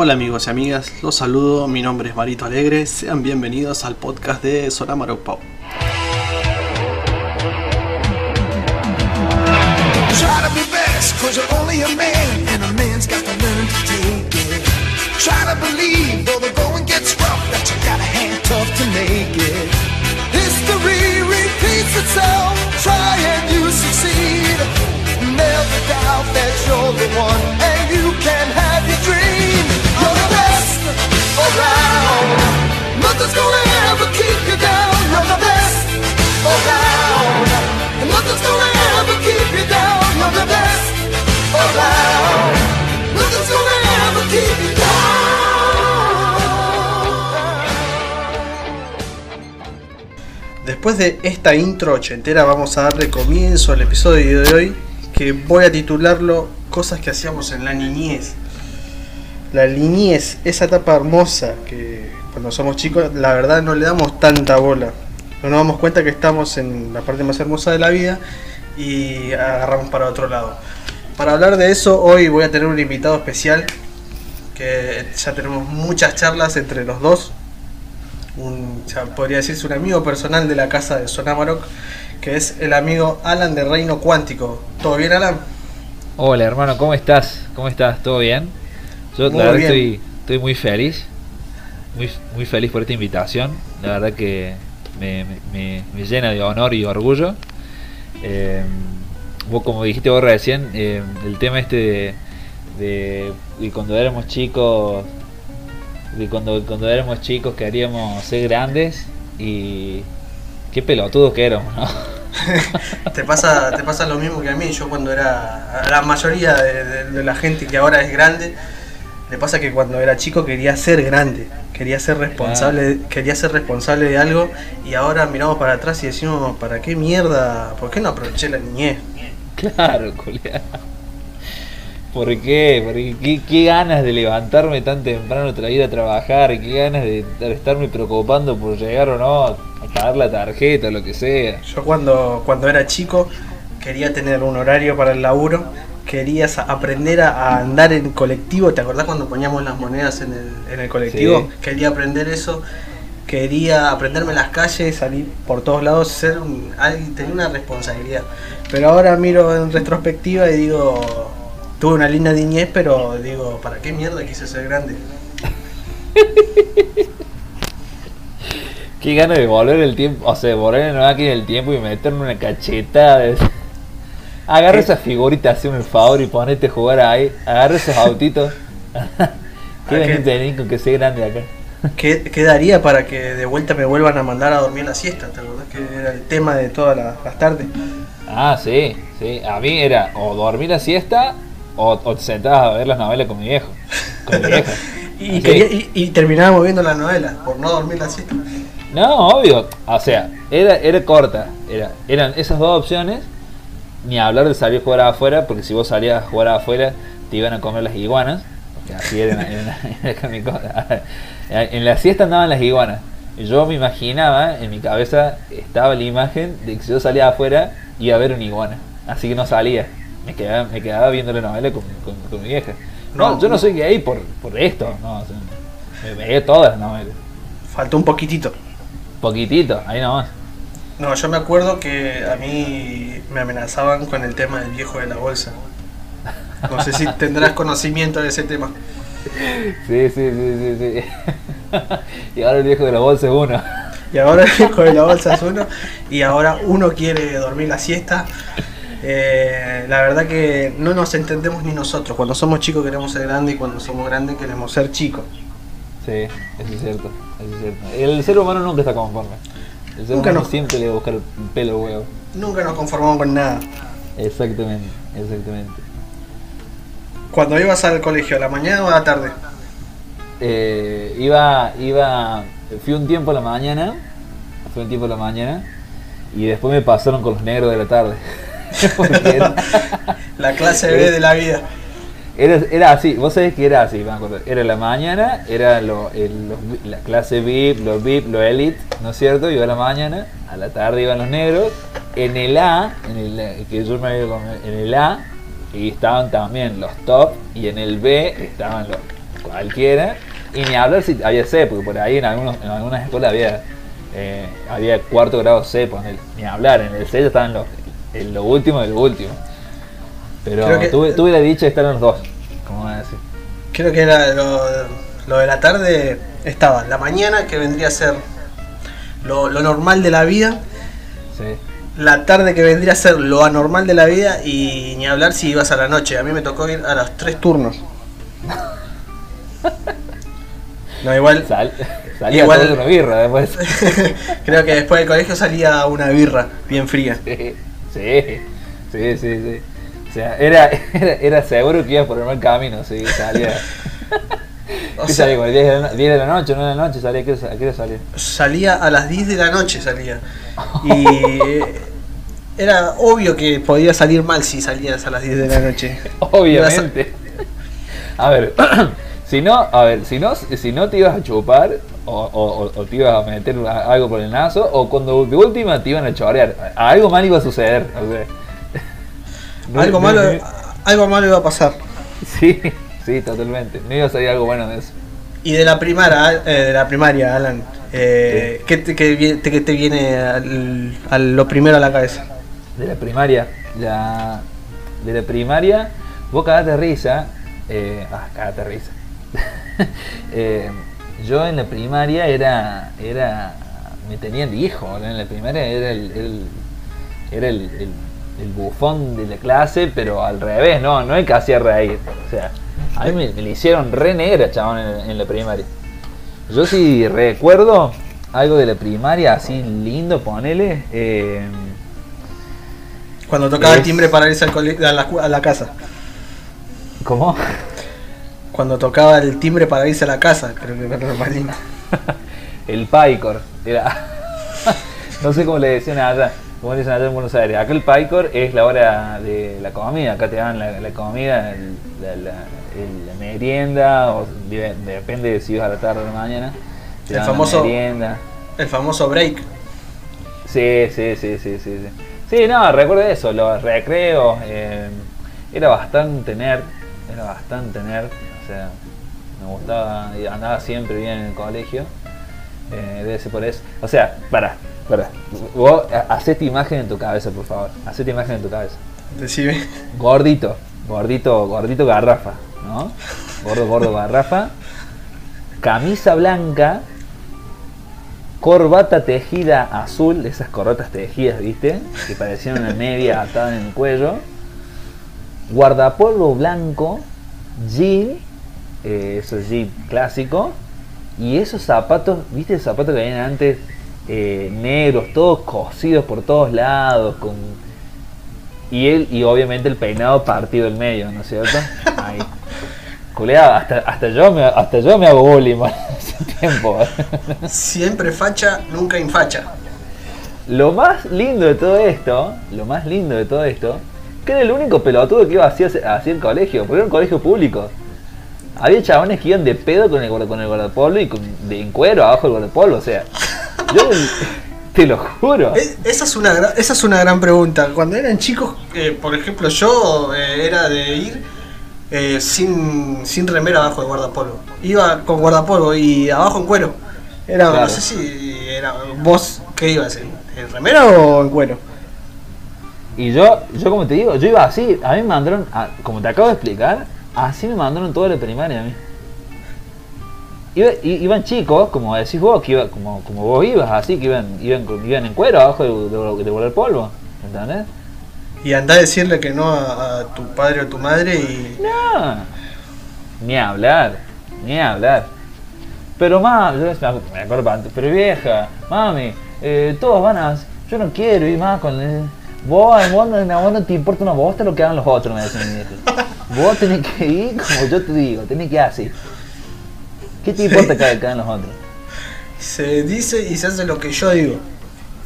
Hola amigos y amigas, los saludo, mi nombre es Marito Alegre, sean bienvenidos al podcast de. Never doubt that you're the one, and you can have your dream. Después de esta intro ochentera vamos a darle comienzo al episodio de hoy que voy a titularlo Cosas que hacíamos en la niñez. La niñez, esa etapa hermosa que cuando somos chicos la verdad no le damos tanta bola. No nos damos cuenta que estamos en la parte más hermosa de la vida y agarramos para otro lado. Para hablar de eso hoy voy a tener un invitado especial que ya tenemos muchas charlas entre los dos. Un, ya podría decirse un amigo personal de la casa de Sonamarok, que es el amigo Alan de Reino Cuántico. ¿Todo bien, Alan? Hola hermano, ¿cómo estás? ¿Cómo estás? ¿Todo bien? Yo Muy la verdad estoy, estoy muy feliz, muy, muy feliz por esta invitación. La verdad que me, me- me- llena de honor y orgullo. Eh, vos como dijiste vos recién, eh, el tema este de, de, de cuando éramos chicos, de cuando, cuando éramos chicos queríamos ser grandes y qué pelotudos que éramos, ¿no? te pasa, te pasa lo mismo que a mí. Yo cuando era la mayoría de, de- de la gente que ahora es grande, le pasa que cuando era chico quería ser grande, quería ser responsable, quería ser responsable de algo y ahora miramos para atrás y decimos, ¿para qué mierda? ¿Por qué no aproveché la niñez? Claro, culiao. ¿Por qué? Porque qué, qué ganas de levantarme tan temprano ir a trabajar, qué ganas de, de estarme preocupando por llegar o no a pagar la tarjeta o lo que sea. Yo cuando, cuando era chico quería tener un horario para el laburo, quería sa- aprender a, a andar en colectivo, ¿te acordás cuando poníamos las monedas en el, en el colectivo? Sí. Quería aprender eso, quería aprenderme las calles, salir por todos lados, ser un, alguien, tener una responsabilidad. Pero ahora miro en retrospectiva y digo, tuve una linda niñez, pero digo, ¿para qué mierda quise ser grande? Qué ganas de volver el tiempo, o sea, volver en la máquina del tiempo y meterme una cachetada. de- Agarra ¿Qué? esas figuritas, hazme un favor y ponete a jugar ahí. Agarra esos autitos. ¿Qué ¿A qué? venís tenés con que sea grande acá? ¿Qué, qué daría para que de vuelta me vuelvan a mandar a dormir la siesta? ¿Te acordás que era el tema de todas las- las tardes? Ah, sí, sí. A mí era o dormir la siesta o, o te sentabas a ver las novelas con mi viejo. Con mi vieja. Y, quería- y, y terminábamos viendo la novela por no dormir la siesta. No, obvio. O sea, era, era corta. Era, eran esas dos opciones. Ni hablar de salir a jugar afuera, porque si vos salías a jugar afuera te iban a comer las iguanas. Porque así era, en- en- cosa. En la siesta andaban las iguanas. Yo me imaginaba, en mi cabeza estaba la imagen de que si yo salía afuera iba a ver una iguana. Así que no salía. Me quedaba, me quedaba viendo la novela con, con- con mi vieja. No, No, yo no soy gay por, por esto. No, o sea, me veía todas las novelas. Faltó un poquitito. Poquitito, ahí nomás. No, yo me acuerdo que a mí me amenazaban con el tema del viejo de la bolsa. No sé si tendrás conocimiento de ese tema. Sí, sí, sí, sí, sí. y ahora el viejo de la bolsa es uno. Y ahora el viejo de la bolsa es uno. Y ahora uno quiere dormir la siesta. Eh, la verdad que no nos entendemos ni nosotros. Cuando somos chicos queremos ser grandes y cuando somos grandes queremos ser chicos. Sí, eso es cierto, eso es cierto. El ser humano nunca está conforme. Nunca humano no. siempre le va a buscar el pelo huevo. Nunca nos conformamos con nada. Exactamente, exactamente. Cuando ibas al colegio, ¿a la mañana o a la tarde? Eh, iba, iba, fui un tiempo a la mañana, fui un tiempo a la mañana y después me pasaron con los negros de la tarde. La clase B de la vida. Era, era así, vos sabés que era así, me acuerdo. Era la mañana, era lo, el- los- la clase VIP, los VIP, los elite, ¿no es cierto? Iba a la mañana, a la tarde iban los negros. En el A, en el, que yo me había en el A, y estaban también los top, y en el B estaban los, cualquiera. Y ni hablar si había C, porque por ahí en, algunos, en algunas escuelas había, eh, había cuarto grado C, ni hablar. En el C ya estaban los, en lo último de lo último. Pero que- tuve, tuve la dicha de estar en los dos, como van a decir. Creo que era lo, lo de la tarde estaba la mañana, que vendría a ser lo, lo normal de la vida, Sí. la tarde que vendría a ser lo anormal de la vida y ni hablar si ibas a la noche. A mí me tocó ir a los tres turnos. No, igual Sal, salía Igual- una birra después. creo que después del colegio salía una birra bien fría. Sí, sí, sí, sí, sí. O sea, era, era, era seguro que ibas por el mal camino, sí, salía. O ¿Qué sea, salía? como 10 de, la, no- 10 de la noche, 9 de la noche, salía, ¿a qué hora- a qué hora salía? salía a las 10 de la noche salía. Y era obvio que podía salir mal si salías a las 10 de la noche. Obviamente. A ver, si no, a ver, si no, si no te ibas a chupar, o, o- o- te ibas a meter algo por el nazo, o cuando de última te iban a chorear, algo mal iba a suceder. O sea. Algo malo, algo malo iba a pasar. Sí, sí, totalmente. No iba a salir algo bueno de eso. Y de la primaria, eh, de la primaria, Alan, eh, ¿qué, te, qué te- qué te viene al- a lo primero a la cabeza? De la primaria, la, de la primaria, vos cagate de risa, eh, ah, cagate de risa. Eh, yo en la primaria era, era, me tenían de hijo, en la primaria era el, el- era el, el- el bufón de la clase, pero al revés, no, no el que hacía reír. O sea, a mí me, me la hicieron re negra, chabón, en, en la primaria. Yo sí recuerdo algo de la primaria, así lindo, ponele. eh, Cuando tocaba el Es- timbre para irse al a, la, a la casa. ¿Cómo? Cuando tocaba el timbre para irse a la casa, creo que era normalito. el Paicor. Era. no sé cómo le decían allá. Como dicen allá en Buenos Aires. Acá el es la hora de la comida. Acá te dan la, la comida, el- la, la- el- la merienda, o de- depende de si vas a la tarde o la mañana. Te El dan famoso- merienda. El famoso break. Sí, sí, sí, sí, sí. Sí, sí no, recuerdo eso, los recreos. eh, era bastante nerd, era bastante nerd. O sea, me gustaba, andaba siempre bien en el colegio. Eh, debe ser por eso. O sea, para, para. Vos ha- hacete imagen en tu cabeza, por favor. Hacete imagen en tu cabeza. Decime. Gordito, gordito, gordito garrafa, ¿no? Gordo, gordo garrafa. Camisa blanca, corbata tejida azul, esas corbatas tejidas, ¿viste? Que parecían una media atada en el cuello. Guardapolvo blanco, jean, eh, eso es jean clásico. Y esos zapatos, ¿viste esos zapatos que venían antes? Eh, negros, todos cosidos por todos lados, con y él, y obviamente el peinado partido del medio, ¿no es cierto? Ahí. Culeado, hasta, hasta yo me hasta yo me hago bullying hace tiempo. Siempre facha, nunca infacha. Lo más lindo de todo esto, lo más lindo de todo esto, que era el único pelotudo que iba así hacia el colegio, porque era un colegio público. Había chabones que iban de pedo con el, con el guardapolvo y con, de, en cuero abajo del guardapolvo, o sea. Yo te lo juro. Es- esa, es una, gra- esa es una gran pregunta. Cuando eran chicos, eh, por ejemplo, yo eh, era de ir eh, sin, sin remera abajo de guardapolvo. Iba con guardapolvo y abajo en cuero. Era, Claro. no sé si era vos, ¿qué ibas? ¿En, en remera o en cuero? Y yo, yo como te digo, yo iba así, a mí me mandaron, a- como te acabo de explicar, así me mandaron toda la primaria a mí. Iba- iban chicos, como decís vos, que iba, como, como vos ibas, así que iban, iban, iban en cuero abajo de, de, de volar polvo, ¿entendés? Y andá a decirle que no a, a tu padre o tu madre y... No, ni hablar, ni hablar. Pero más, yo me acu- me acuerdo pa- pero vieja, mami, eh, todos van a, yo no quiero ir más con el, vos, vos, no, vos no te importa una bosta lo que hagan los otros, me decían. Vos tenés que ir como yo te digo, tenés que ir así. ¿Qué te Sí. importa que hagan los otros? Se dice y se hace lo que yo digo.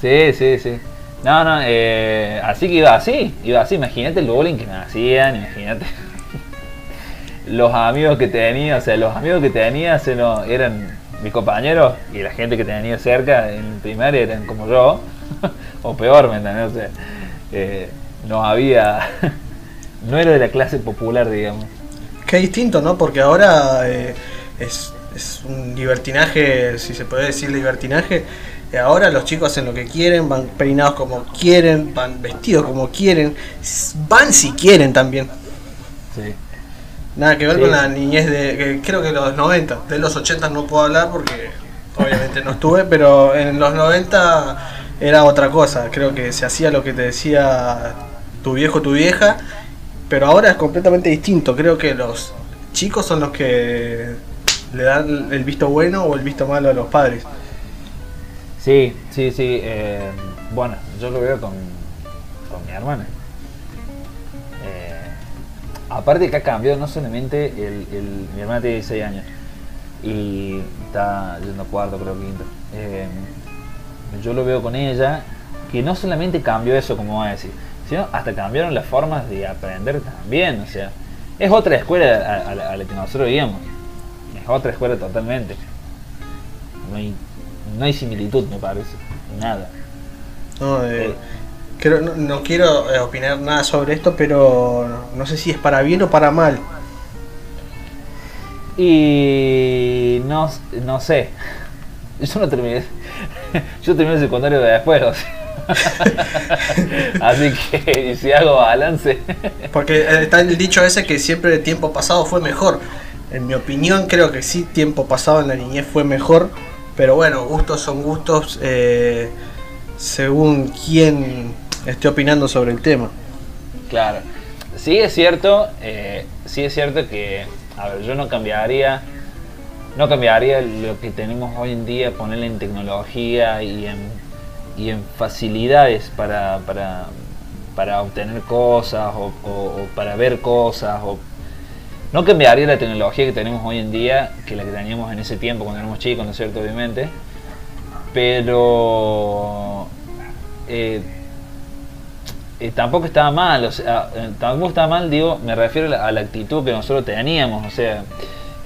Sí, sí, sí. No, no, eh, así que iba así, iba así, imagínate el bullying que me hacían, imagínate. Los amigos que tenía, o sea, los amigos que tenía se no, eran mis compañeros y la gente que tenía cerca en primaria eran como yo, o peor, ¿me entendés? O sea, eh, no había, no era de la clase popular, digamos. Qué distinto, ¿no? Porque ahora eh, es, es un libertinaje, si se puede decir libertinaje. Ahora los chicos hacen lo que quieren, van peinados como quieren, van vestidos como quieren, van si quieren también. Sí. Nada que ver Sí. con la niñez de, que creo que los 90, de los 80 no puedo hablar porque obviamente no estuve, pero en los 90 era otra cosa, creo que se hacía lo que te decía tu viejo, tu vieja, pero ahora es completamente distinto, creo que los chicos son los que le dan el visto bueno o el visto malo a los padres. Sí, sí, sí. eh, bueno, yo lo veo con, con mi hermana. Eh, aparte que ha cambiado no solamente el, mi hermana tiene 16 años y está yendo cuarto, creo quinto. Eh, yo lo veo con ella que no solamente cambió eso, como va a decir, sino hasta cambiaron las formas de aprender también. O sea, es otra escuela a, a la, a la que nosotros íbamos. Es otra escuela totalmente. No hay, no hay similitud, me parece. Nada. No, Eh, Eh. creo, no, no quiero eh, opinar nada sobre esto, pero no, sé si es para bien o para mal. Y no, no sé. Yo no terminé. Yo terminé el secundario de después. o sea. Así que si hago balance. Porque eh, está el dicho ese que siempre el tiempo pasado fue mejor. En mi opinión creo que sí, tiempo pasado en la niñez fue mejor. Pero bueno, gustos son gustos eh, según quien esté opinando sobre el tema. Claro. Sí es cierto, eh, sí es cierto que, a ver, yo no cambiaría, no cambiaría lo que tenemos hoy en día, ponerle en tecnología y en, y en facilidades para, para, para obtener cosas o, para ver cosas. No cambiaría la tecnología que tenemos hoy en día que la que teníamos en ese tiempo cuando éramos chicos, ¿no es cierto? Obviamente. Pero... eh, eh, tampoco estaba mal, o sea, eh, tampoco estaba mal, digo, me refiero a la, a la actitud que nosotros teníamos, o sea,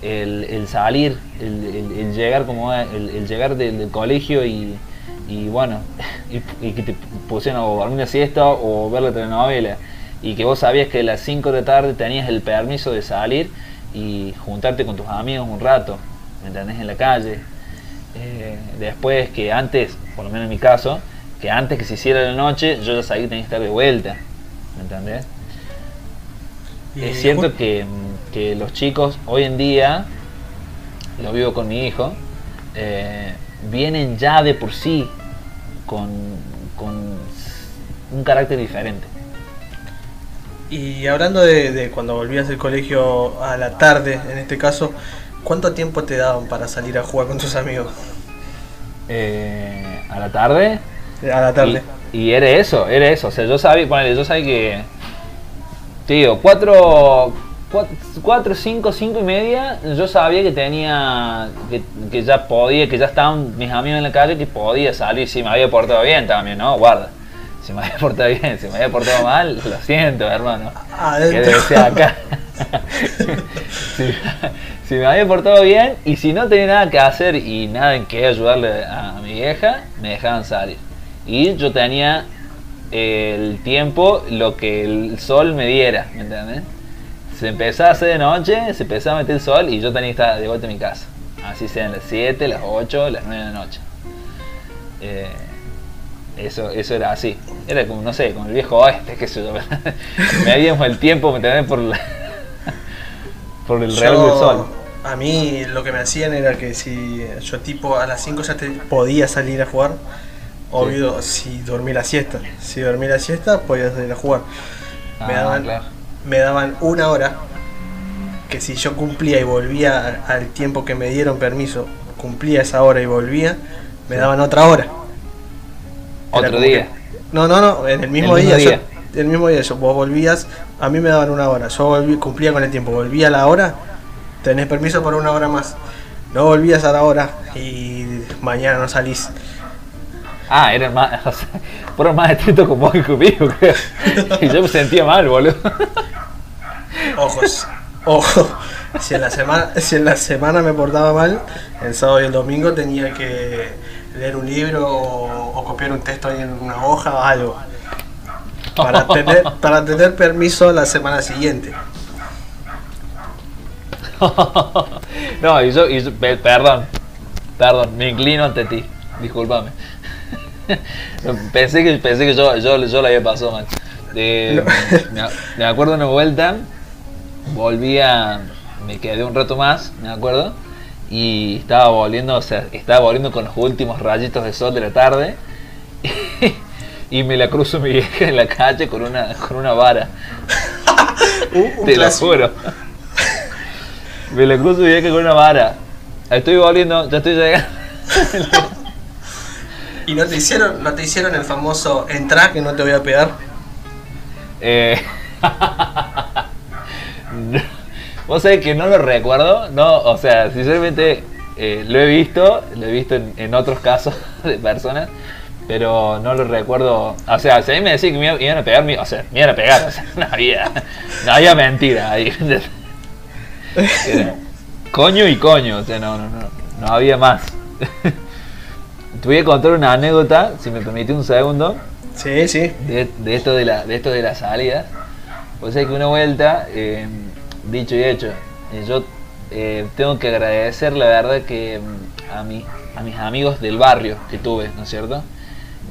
el, salir, el, llegar como el, llegar del, colegio y, bueno, y, y que te pusieran o dormir siesta o ver la telenovela, y que vos sabías que a las 5 de la tarde tenías el permiso de salir y juntarte con tus amigos un rato, ¿me entendés? En la calle. Eh, después que antes, por lo menos en mi caso, que antes que se hiciera la noche, yo ya sabía que tenía que estar de vuelta. ¿Me entendés? Es cierto que, que los chicos hoy en día, lo vivo con mi hijo, eh, vienen ya de por sí con, con un carácter diferente. Y hablando de, de cuando volvías del colegio a la tarde, en este caso, ¿cuánto tiempo te daban para salir a jugar con tus amigos? Eh, a la tarde, Eh, A la tarde. Y, y era eso, era eso. O sea, yo sabía, ponele, yo sabía que. Tío, cuatro, cuatro, cuatro, cinco, cinco y media, yo sabía que tenía. Que, que ya podía, que ya estaban mis amigos en la calle, que podía salir. Si me había portado bien también, ¿no? Guarda. Si me había portado bien, si me había portado mal, lo siento, hermano. Adentro. Quédese acá. si, si me había portado bien y si no tenía nada que hacer y nada en que ayudarle a, a mi vieja, me dejaban salir. Y yo tenía el tiempo, lo que el sol me diera, ¿me entiendes? Se empezaba a hacer de noche, se empezaba a meter el sol y yo tenía que estar de vuelta en mi casa. Así sean las 7, las 8, las 9 de la noche. Eh, eso, eso era así. Era como, no sé, como el viejo oeste, qué sé yo. Medíamos el tiempo, ¿me? Por, la- por el reloj del sol. A mí lo que me hacían era que si yo tipo a las 5 ya te podía salir a jugar, obvio si dormí la siesta. Si dormí la siesta podía salir a jugar. Me, Ah, daban, claro. me daban una hora que si yo cumplía y volvía al tiempo que me dieron permiso, cumplía esa hora y volvía, me Sí. daban otra hora. Otro día. que- no, no, no, en el mismo, El día. mismo yo- el mismo día, yo, vos volvías, a mí me daban una hora, yo volví- cumplía con el tiempo, volvía a la hora, tenés permiso por una hora más. No volvías a la hora y mañana no salís. Ah, eran más, o sea, fueron más estrictos con vos que conmigo, creo. Y yo me sentía mal, boludo. Ojos, ojo. Si en la semana, si en la semana me portaba mal, el sábado y el domingo tenía que leer un libro o, o copiar un texto ahí en una hoja o algo. Para tener, para tener permiso la semana siguiente. no, y yo, y yo- pe- perdón, perdón, me inclino ante ti, discúlpame. pensé que, pensé que yo, yo, yo la había pasado mal. Me, me acuerdo una vuelta, volví a, me quedé un rato más, me acuerdo, y estaba volviendo, o sea, estaba volviendo con los últimos rayitos de sol de la tarde, y me la cruzo mi vieja en la calle con una, con una vara. Un Te lo clásico. juro. Me la cruzo y que con una vara. Estoy volviendo, ya estoy llegando. ¿Y no te hicieron, no te hicieron el famoso entra que no te voy a pegar? Eh, no, Vos sabés que no lo recuerdo, no, o sea, sinceramente eh, lo he visto, lo he visto en, en otros casos de personas, pero no lo recuerdo. O sea, si a mí me decían que me iba- iban a pegar, me- o sea, me iban a pegar, o sea, no había, no había mentira ahí. Era coño y coño, o sea, no, no, no, no había más. Te voy a contar una anécdota, si me permite un segundo Sí, sí. de, de esto de la de esto de las salidas o sea que una vuelta eh, dicho y hecho yo eh, tengo que agradecer la verdad que mm, a mi a mis amigos del barrio que tuve no es cierto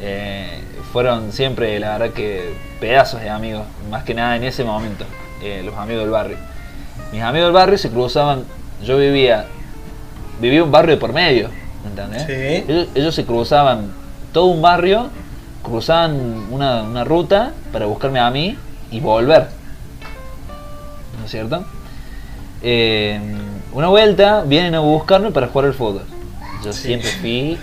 Eh, fueron siempre la verdad que pedazos de amigos más que nada en ese momento eh, los amigos del barrio mis amigos del barrio se cruzaban yo vivía vivía un barrio de por medio ¿entendés? Sí. ellos, ellos se cruzaban todo un barrio cruzaban una, una ruta para buscarme a mí y volver. ¿No es cierto? Eh, una vuelta vienen a buscarme para jugar al fútbol. Yo Sí. siempre fui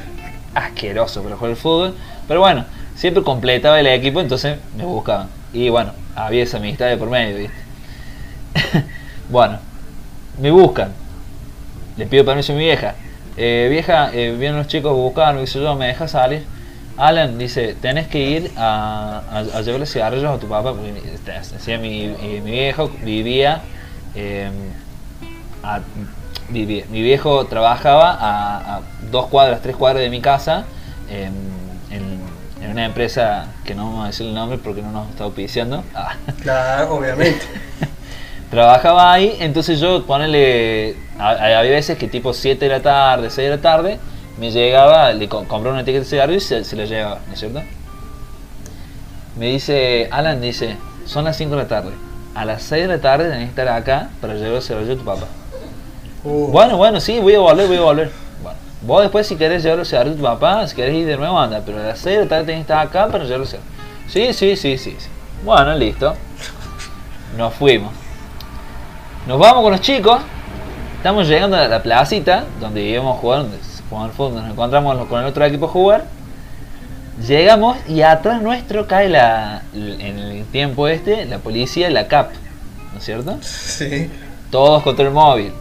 asqueroso para jugar al fútbol, pero bueno, siempre completaba el equipo, entonces me buscaban. Y bueno, había esa amistad de por medio, ¿viste? bueno, me buscan. Le pido permiso a mi vieja. Eh, vieja, eh, vienen los chicos a buscarme, dice yo, ¿me dejas salir? Alan dice, tenés que ir a, a, a llevarle cigarrillos a tu papá, porque decía, mi, mi, viejo vivía, eh, a- vivía- mi viejo trabajaba a, dos cuadras, tres cuadras de mi casa, en, en- en una empresa que no vamos a decir el nombre porque no nos está auspiciando. Ah. Claro, obviamente. Trabajaba ahí, entonces yo ponele. Había veces que tipo 7 de la tarde, 6 de la tarde, me llegaba, le co- compraba una etiqueta de cigarro y se, se la llevaba, ¿no es cierto? Me dice, Alan dice, son las 5 de la tarde. A las 6 de la tarde tenés que estar acá para llevar el cigarrillo a tu papá. Uh, Bueno, bueno, sí, voy a volver, voy a volver. Bueno, vos después si querés llevar los cigarrillos a tu papá, si querés ir de nuevo, anda, pero a las 6 de la tarde tenés que estar acá para llevar los cigarrillos. Sí, sí, sí, sí, sí. Bueno, listo. Nos fuimos. Nos vamos con los chicos. Estamos llegando a la placita donde íbamos a jugar, donde al fútbol, nos encontramos con el otro equipo a jugar. Llegamos y atrás nuestro cae la, en el tiempo este la policía, la CAP, ¿no es cierto? sí. Todos contra el móvil.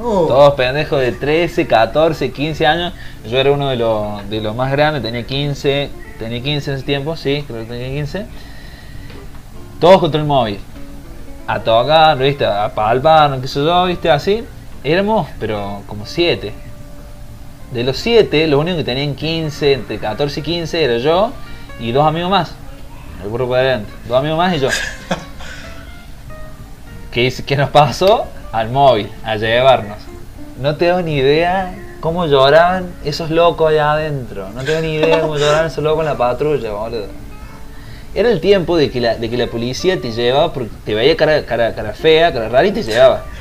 Oh, Todos pendejos de 13, 14, 15 años. Yo era uno de los, de los más grandes, tenía 15, tenía 15 en ese tiempo, sí, creo que tenía 15. Todos contra el móvil. A tocar, ¿viste? A palpar, qué sé yo, ¿viste? Así. Éramos, pero como 7. De los 7, los únicos que tenían 15, entre 14 y 15 era yo y dos amigos más. El grupo de adentro. Dos amigos más y yo. ¿Qué, qué nos pasó? Al móvil, a llevarnos. No tengo ni idea cómo lloraban esos locos allá adentro. No tengo ni idea cómo lloraban esos locos en la patrulla, boludo. Era el tiempo de que la, de que la policía te llevaba porque te veía cara, cara, cara fea, cara rara y te llevaba.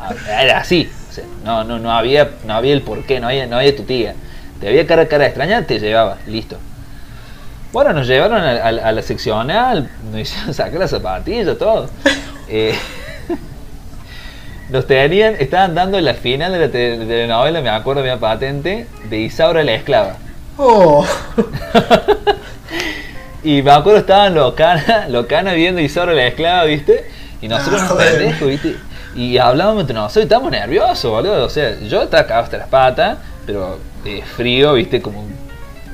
Ah, Era así. O sea, no, no, no, había, no había el porqué, no había, no había tu tía. Te veía cara, cara extraña, te llevaba, listo. Bueno, nos llevaron a, a- a la seccional, nos hicieron sacar las zapatillas, todo. Eh, nos tenían, estaban dando la final de la te- telenovela, me acuerdo, mi patente, de Isaura la esclava. oh. Y me acuerdo estaban los canas viendo Isaura la esclava, ¿viste? Y nosotros Ah, nos pendejos, ¿viste? Y hablábamos entre nosotros y estábamos nerviosos, boludo. O sea, yo estaba cagado hasta las patas, pero eh, frío, ¿viste? Como un-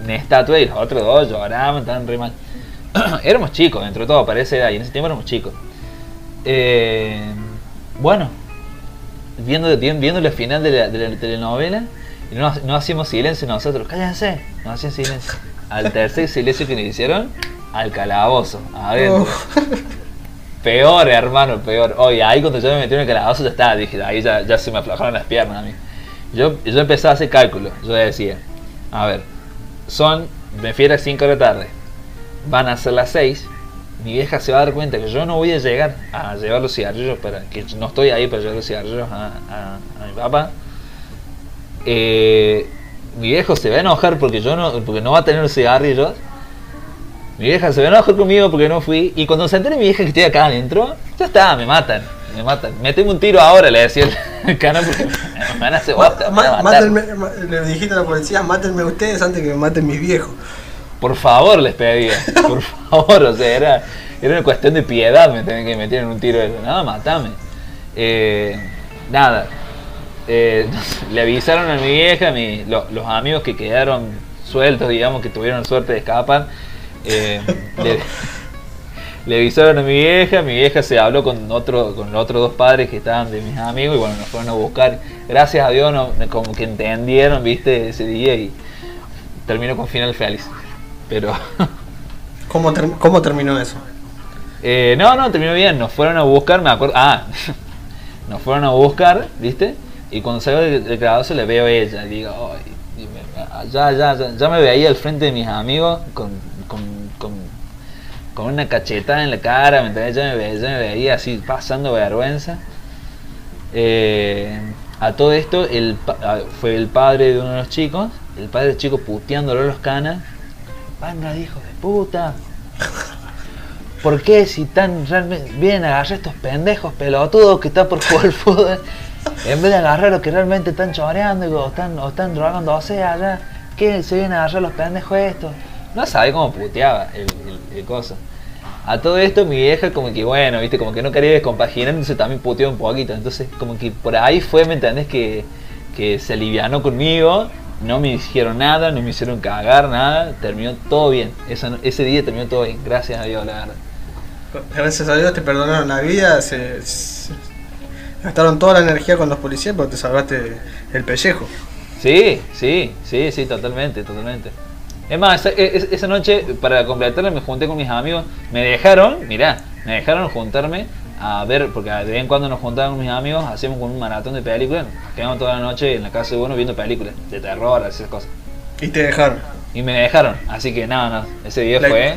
una estatua y los otros dos lloraban, estaban re mal. éramos chicos, dentro de todo, parece edad, y en ese tiempo éramos chicos. Eh, bueno, viendo, vi- viendo la final de la, de la telenovela, y no, no hacíamos silencio nosotros, cállense, no hacían silencio. Al tercer silencio que nos hicieron, al calabozo, adentro. Peor, hermano, peor. Oye, ahí cuando yo me metí en el calabozo ya estaba, dije, ahí ya, se me aflojaron las piernas a mí. Yo, yo empezaba a hacer cálculos. Yo decía, a ver, son, me fui a las 5 de la tarde, van a ser las 6. Mi vieja se va a dar cuenta que yo no voy a llegar a llevar los cigarrillos para que no estoy ahí para llevar los cigarrillos a mi papá. Eh, mi viejo se va a enojar porque yo no, porque no va a tener los cigarrillos. Mi vieja se va a enojar conmigo porque no fui. Y cuando se entere mi vieja que estoy acá adentro, ya está, me matan. Me matan. Meteme un tiro ahora, le decía el cana porque me van a hacer bosta, a Ma- le dijiste a la policía, mátenme ustedes antes que me maten mis viejos. Por favor, les pedía. Por favor, o sea, era, era una cuestión de piedad, me tenían que meter en un tiro de nada, matame. Eh, nada. Eh, le avisaron a mi vieja, mi- lo- los amigos que quedaron sueltos, digamos, que tuvieron suerte de escapar. Eh, le, le avisaron a mi vieja, mi vieja se habló con otro, con los otros dos padres que estaban de mis amigos y bueno, nos fueron a buscar. Gracias a Dios, no, como que entendieron, viste, ese día y terminó con final feliz. Pero ¿Cómo, ter- cómo terminó eso? eh, no, no, terminó bien. Nos fueron a buscar, me acuerdo. Ah, nos fueron a buscar, ¿viste? Y cuando salgo del, del graduazo le veo a ella. Y digo, "Ay", y me- ya, ya, ya, ya me veía al frente de mis amigos con, con una cachetada en la cara, ¿me entendés? Ya me, veía, ya me veía así pasando vergüenza. Eh, a todo esto, el, fue el padre de uno de los chicos, el padre del chico puteándolo a los canas. Venga, hijo de puta. ¿Por qué si tan realmente vienen a agarrar estos pendejos pelotudos que están por jugar fútbol? En vez de agarrar los que realmente están choreando o están, o están drogándose allá, ¿qué se vienen a agarrar los pendejos estos? No sabe cómo puteaba el, el, el coso. A todo esto mi vieja como que bueno, viste, como que no quería descompaginar, entonces también puteó un poquito. Entonces como que por ahí fue, ¿me entendés? Que, que se alivianó conmigo, no me dijeron nada, no me hicieron cagar, nada, terminó todo bien. Esa no- ese día terminó todo bien, gracias a Dios, la verdad. Gracias a Dios te perdonaron la vida, se, se- gastaron toda la energía con los policías, pero te salvaste el pellejo. Sí, sí, sí, sí, totalmente, totalmente. Es más, esa, es- esa noche, para completarla, me junté con mis amigos. Me dejaron, mirá, me dejaron juntarme a ver, porque de vez en cuando nos juntaban con mis amigos, hacíamos un maratón de películas. Quedamos toda la noche en la casa de uno viendo películas de terror, esas cosas. Y te dejaron. Y me dejaron, así que nada, no, ese día La- fue.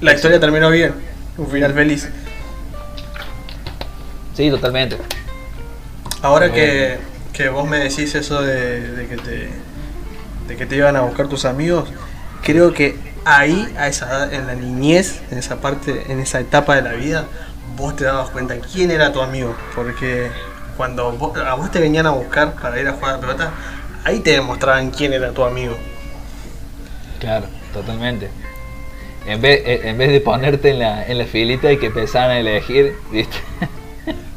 La historia terminó bien, un final feliz. Sí, totalmente. Ahora que, que vos me decís eso de, de que te, de que te iban a buscar tus amigos, creo que ahí, a esa edad, en la niñez, en esa parte, en esa etapa de la vida, vos te dabas cuenta quién era tu amigo. Porque cuando a vos te venían a buscar para ir a jugar a pelota, ahí te demostraban quién era tu amigo. Claro, totalmente. En vez, en vez de ponerte en la, en la filita y que empezaran a elegir, ¿viste?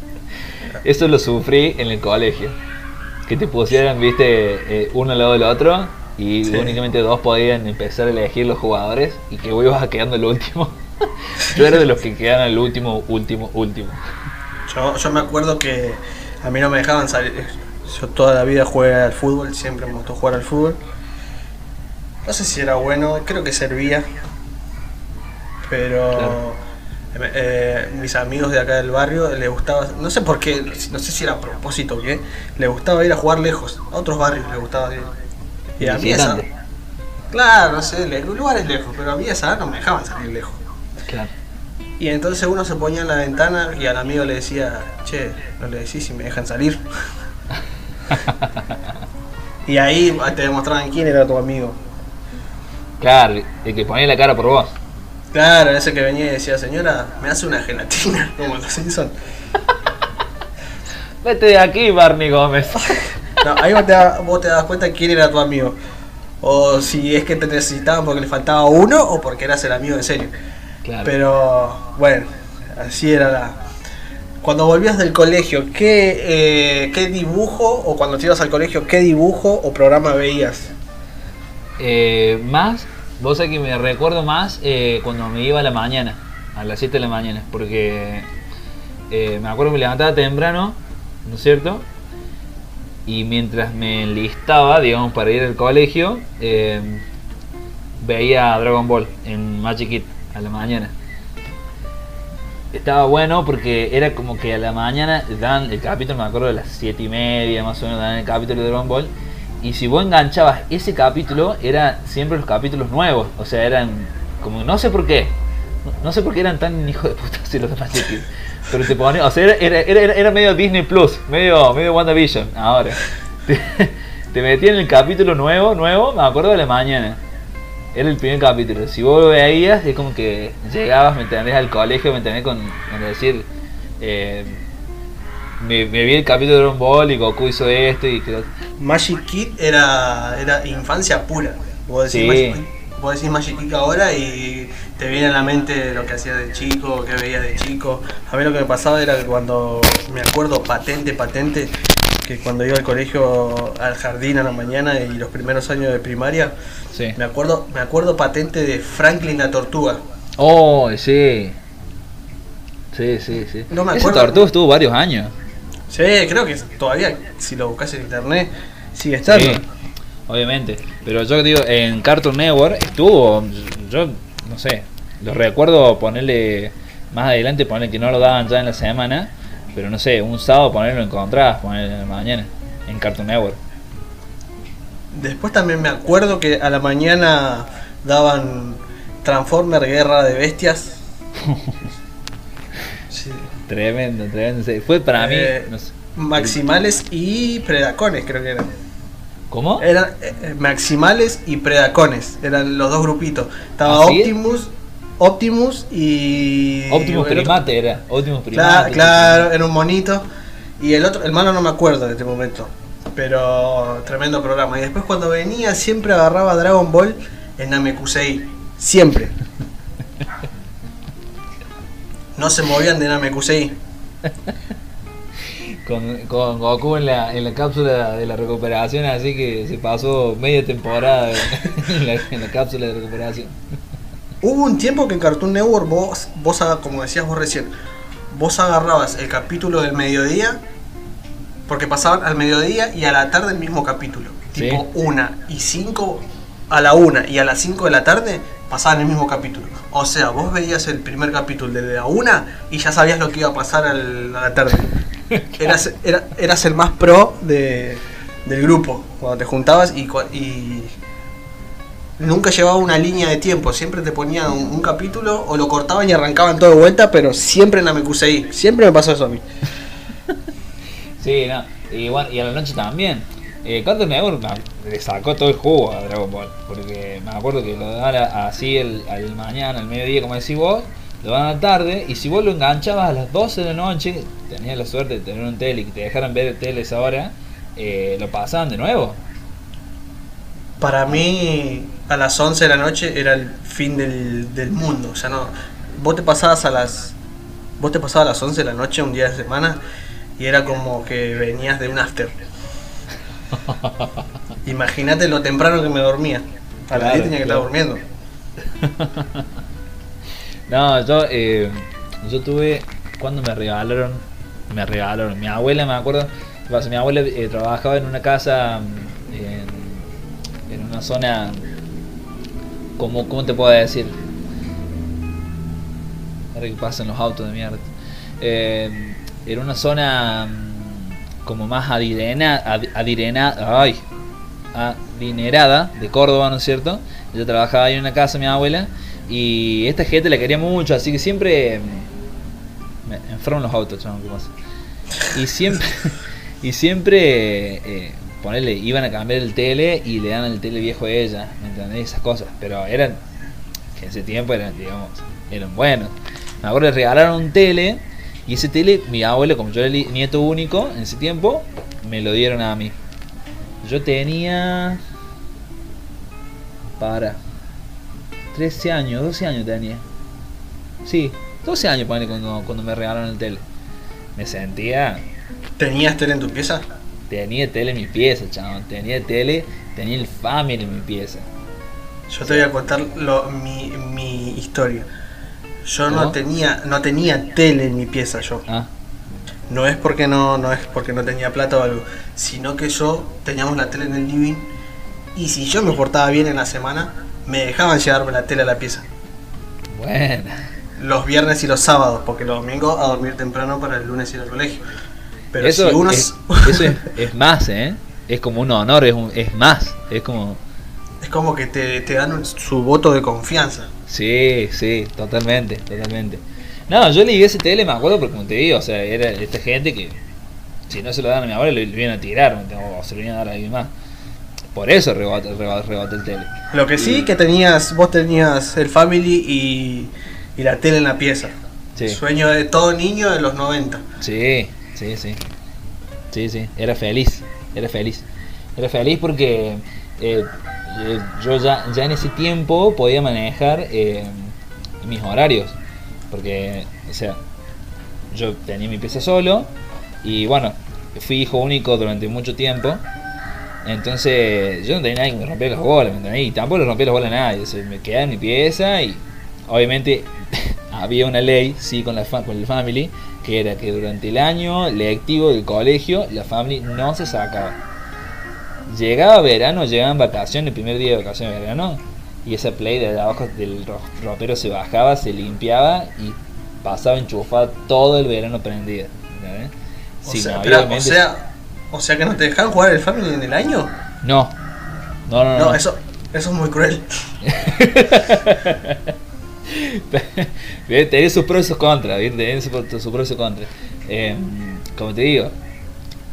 Eso lo sufrí en el colegio. Que te pusieran, viste, eh, uno al lado del otro y Sí. únicamente dos podían empezar a elegir los jugadores y que vos ibas quedando el último. Yo era de los que quedan al último, último, último. Yo, yo me acuerdo que a mí no me dejaban salir. Yo toda la vida jugué al fútbol, siempre me gustó jugar al fútbol. No sé si era bueno, creo que servía. Pero Claro. eh, eh, mis amigos de acá del barrio les gustaba, no sé por qué, no sé si era a propósito o qué, les gustaba ir a jugar lejos, a otros barrios les gustaba ir. Y a mí esa, claro, no sé, le- lugares lejos, pero a mí esa no me dejaban salir lejos. Claro. Y entonces uno se ponía en la ventana y al amigo le decía, che, no le decís si me dejan salir. y ahí te demostraban quién era tu amigo. Claro, el que ponía la cara por vos. Claro, ese que venía y decía, señora, me hace una gelatina, como los Simpson. Vete de aquí, Barney Gómez. No, ahí vos te, da- vos te das cuenta quién era tu amigo. O si es que te necesitaban porque le faltaba uno o porque eras el amigo en serio. Claro. Pero bueno, así era la... Cuando volvías del colegio, ¿qué, eh, ¿qué dibujo, o cuando te ibas al colegio, qué dibujo o programa veías? Eh, más, vos sabés que me recuerdo más eh, cuando me iba a la mañana, a las 7 de la mañana, porque eh, me acuerdo que me levantaba temprano, ¿no es cierto? Y mientras me enlistaba, digamos, para ir al colegio, eh, veía Dragon Ball en Magic Kid a la mañana. estaba bueno porque era como que a la mañana dan el capítulo, me acuerdo de las 7 y media más o menos, dan el capítulo de Dragon Ball. Y si vos enganchabas ese capítulo, eran siempre los capítulos nuevos. O sea, eran como, no sé por qué. No, sé por qué eran tan hijos de puta si los demás chiquis. Pero te ponía, o sea, era, era, era, era medio Disney Plus, medio, medio WandaVision ahora. Te, te metían en el capítulo nuevo, nuevo, me acuerdo de la mañana. Era el primer capítulo. Si vos lo veías, es como que llegabas, me entendés, al colegio, me entendés, con, con decir, eh, me, me vi el capítulo de Dragon Ball y Goku hizo esto y que Magic Kid era, era infancia pura. Vos decís, Sí. Magic, Kid- vos decís Magic Kid ahora y te viene a la mente lo que hacías de chico, que veías de chico. A mí lo que me pasaba era que cuando me acuerdo patente, patente, que cuando iba al colegio, al jardín a la mañana y los primeros años de primaria, Sí. me acuerdo, me acuerdo patente de Franklin la Tortuga. Oh, sí. Sí, sí, sí. No me acuerdo. tortuga estuvo varios años. Sí, creo que todavía, si lo buscas en internet, sigue estando. Sí, obviamente. Pero yo digo, en Cartoon Network estuvo, yo no sé, lo recuerdo ponerle más adelante, ponerle que no lo daban ya en la semana, pero no sé, un sábado ponerlo encontrabas, ponerlo en la mañana, en Cartoon Network. Después también me acuerdo que a la mañana daban Transformer Guerra de Bestias. Sí. Tremendo, tremendo. Fue para mí, Eh, no sé. Maximales y Predacones creo que eran. ¿Cómo? Eran eh, eh, Maximales y Predacones, eran los dos grupitos. Estaba ¿Ah? Optimus, Optimus y... Optimus Primate era, Optimus Claro, claro, era un monito. Y el otro, el malo no me acuerdo en este momento. Pero tremendo programa. Y después cuando venía siempre agarraba Dragon Ball en Namekusei. Siempre. No se movían de Namekusei. Con, con Goku en la, en la cápsula de la recuperación, así que se pasó media temporada en la, en la cápsula de recuperación. Hubo un tiempo que en Cartoon Network vos, vos como decías vos recién, vos agarrabas el capítulo del mediodía, porque pasaban al mediodía y a la tarde el mismo capítulo. Sí. Tipo una y cinco a la una y a las 5 de la tarde pasaban el mismo capítulo. O sea, vos veías el primer capítulo de la una y ya sabías lo que iba a pasar al- a la tarde. Eras, era- eras el más pro de, del grupo cuando te juntabas y, nunca llevaba una línea de tiempo. Siempre te ponían un, capítulo o lo cortaban y arrancaban todo de vuelta, pero siempre en la MQCI. Siempre me pasó eso a mí. Sí, no. Y bueno, y a la noche también. Eh, Cartoon Network le sacó todo el jugo a Dragon Ball. Porque me acuerdo que lo daban así el, al mañana, al mediodía, como decís vos. Lo daban a la tarde. Y si vos lo enganchabas a las 12 de la noche, tenías la suerte de tener un tele y que te dejaran ver tele esa hora, eh, lo pasaban de nuevo. Para mí, a las 11 de la noche era el fin del, del mundo. O sea, no. Vos te pasabas a las. Vos te pasabas a las 11 de la noche un día de semana y era como que venías de un after. Imagínate lo temprano que me dormía. A las Claro, 10 tenía que claro. estar durmiendo. No, yo, eh, yo tuve, cuando me regalaron, me regalaron, mi abuela me acuerdo, mi abuela eh, trabajaba en una casa, mm, en, una zona, como, ¿cómo te puedo decir? Ahora que pasan los autos de mierda. Eh, en una zona mm, como más adirena, ad- adirena, ay, adinerada de Córdoba, ¿no es cierto? Yo trabajaba ahí en una casa, mi abuela, y esta gente la quería mucho, así que siempre mm, me enferman los autos, chaval, ¿qué pasa? Y siempre, y siempre, eh, ponele, iban a cambiar el tele y le dan el tele viejo a ella, ¿me entendés? Esas cosas, pero eran, que en ese tiempo eran, digamos, eran buenos. Me acuerdo que regalaron un tele, y ese tele, mi abuelo, como yo era el nieto único en ese tiempo, me lo dieron a mí. Yo tenía. Para. 13 años, 12 años tenía. Sí, 12 años cuando, cuando me regalaron el tele. Me sentía. ¿Tenías tele en tu pieza? Tenía tele en mi pieza, chaval. Tenía tele, tenía el Family en mi pieza. Yo te voy a contar lo- mi, mi historia. Yo no tenía, no tenía tele en mi pieza yo. Ah, No es porque no, no es porque no tenía plata o algo, sino que yo teníamos la tele en el living y si yo me portaba bien en la semana, me dejaban llevarme la tele a la pieza. bueno. los viernes y los sábados, porque los domingos a dormir temprano para el lunes ir al colegio. Pero eso si uno es, eso es, es más, ¿eh? Es como un honor, es, un- es más. Es como. es como que te, te dan un- su voto de confianza. Sí, sí, totalmente, totalmente. No, yo leí ese tele, me acuerdo, porque como te digo, o sea, era esta gente que si no se lo dan a mi abuela, le, le iban a tirar, o se lo iban a dar a alguien más. Por eso rebate, rebate, rebate el tele. Lo que sí que tenías, vos tenías el family y, y la tele en la pieza. Sí. Sueño de todo niño de los 90. Sí, sí, sí. Sí, sí, era feliz, era feliz. Era feliz porque eh, eh, yo ya, ya en ese tiempo podía manejar eh, mis horarios. Porque, o sea, yo tenía mi pieza solo y bueno, fui hijo único durante mucho tiempo. Entonces yo no tenía nadie que me rompiera las bolas, ¿me entendés? Y tampoco le rompía las bolas a nadie. O sea, me quedaba en mi pieza y obviamente había una ley, sí, con, la fa- con el family, que era que durante el año lectivo del colegio la family no se sacaba. Llegaba verano, llegaban vacaciones, el primer día de vacaciones de verano, y esa play de abajo del ro- ropero se bajaba, se limpiaba y pasaba enchufada todo el verano prendida. O, Sí, sea, no, espera, o, sea, o sea que no te dejaban jugar el family en el año. no, no, no, no. No, eso, eso es muy cruel. Tiene sus pros y sus contras. Tiene sus pros y sus contras. Eh, como te digo,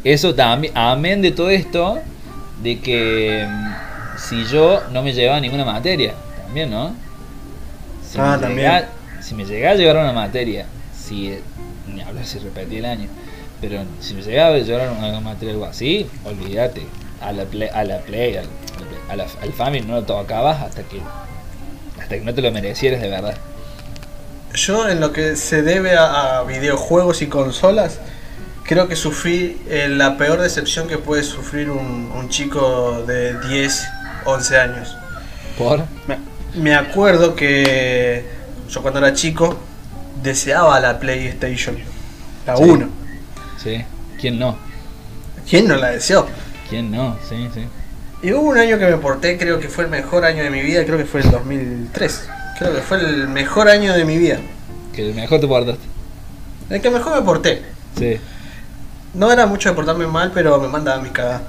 eso también, amén de todo esto, de que mm, si yo no me llevaba ninguna materia, también, ¿no? Si Ah, me también. llega- si me llegaba a llevar una materia, si, ni hablar si repetí el año, pero si me llegaba a llevar una materia algo así, olvídate, a la play, a la play, al, a la- al family no lo tocabas hasta que hasta que no te lo merecieras de verdad. Yo en lo que se debe a, a videojuegos y consolas, creo que sufrí eh, la peor decepción que puede sufrir un, un chico de 10, 11 años. ¿Por? Me, me acuerdo que yo cuando era chico deseaba la PlayStation, la Sí. 1. Sí. ¿Quién no? ¿Quién no la deseó? ¿Quién no? Sí, sí. Y hubo un año que me porté, creo que fue el mejor año de mi vida, creo que fue el 2003. Creo que fue el mejor año de mi vida. Que mejor te portaste. El que mejor me porté. Sí. No era mucho de portarme mal, pero me mandaba mi cagada.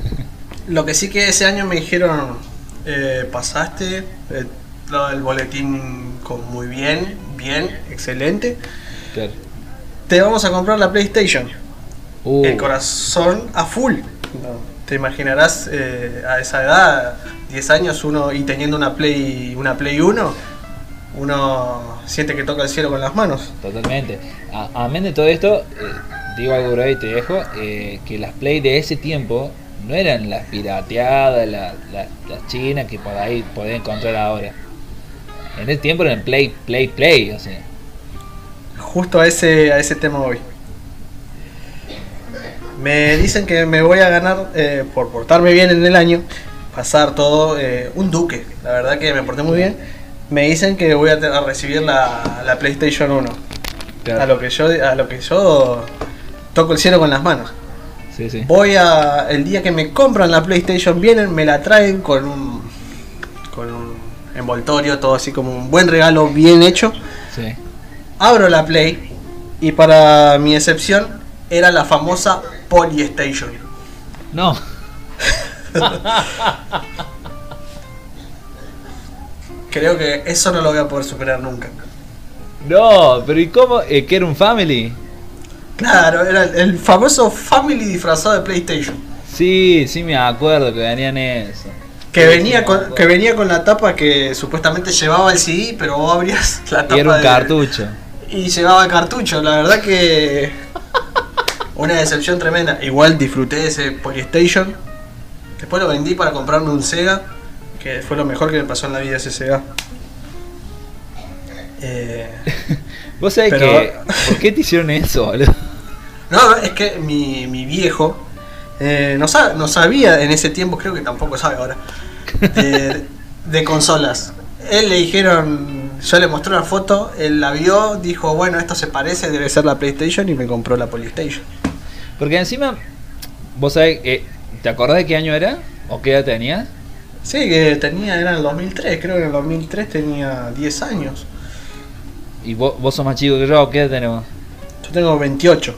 Lo que sí que ese año me dijeron, eh, pasaste eh, del boletín con muy bien, bien, excelente. Claro. Te vamos a comprar la PlayStation. Uh, El corazón a full. No, Te imaginarás eh, a esa edad, 10 años, uno y teniendo una Play, una Play 1, uno siente que toca el cielo con las manos. Totalmente. A- Amén de todo esto, eh, digo algo breve y te dejo, eh, que las play de ese tiempo no eran las pirateadas, las, las, las chinas que por ahí podés encontrar ahora. En ese tiempo eran play, play, play, o sea. Justo a ese, a ese tema voy. Me dicen que me voy a ganar, eh, por portarme bien en el año, pasar todo, eh, un duque. La verdad que me porté muy bien. Me dicen que voy a, recibir la, la PlayStation 1. A lo que yo a lo que yo toco el cielo con las manos. Sí, sí. Voy a el día que me compran la PlayStation vienen, me la traen con un con un envoltorio, todo así como un buen regalo bien hecho. Sí. Abro la Play y para mi excepción era la famosa Polystation. No. Creo que eso no lo voy a poder superar nunca. No, pero ¿y cómo? Eh, ¿Que era un family? Claro, era el, el famoso Family disfrazado de PlayStation. Sí, sí me acuerdo que venían eso. Que venía sí, con, que venía con la tapa que supuestamente llevaba el CD, pero vos abrías la tapa Y era un de- cartucho. Y llevaba cartucho. La verdad que una decepción tremenda. Igual disfruté de ese Polystation. Después lo vendí para comprarme un Sega, que fue lo mejor que me pasó en la vida ese Sega. Eh, ¿Vos sabés Pero- que... ¿Por qué te hicieron eso, boludo? no, es que mi, mi viejo eh, no, sa- no sabía en ese tiempo, creo que tampoco sabe ahora, de, de consolas. Él le dijeron, yo le mostré una foto, él la vio, dijo, bueno, esto se parece, debe ser la PlayStation y me compró la PlayStation. Porque encima, vos sabés, eh, ¿te acordás de qué año era? ¿O qué edad tenías? Sí, que tenía, era en el 2003, creo que en el 2003 tenía 10 años. y vos, vos sos más chico que yo, ¿qué edad tenemos? Yo tengo 28.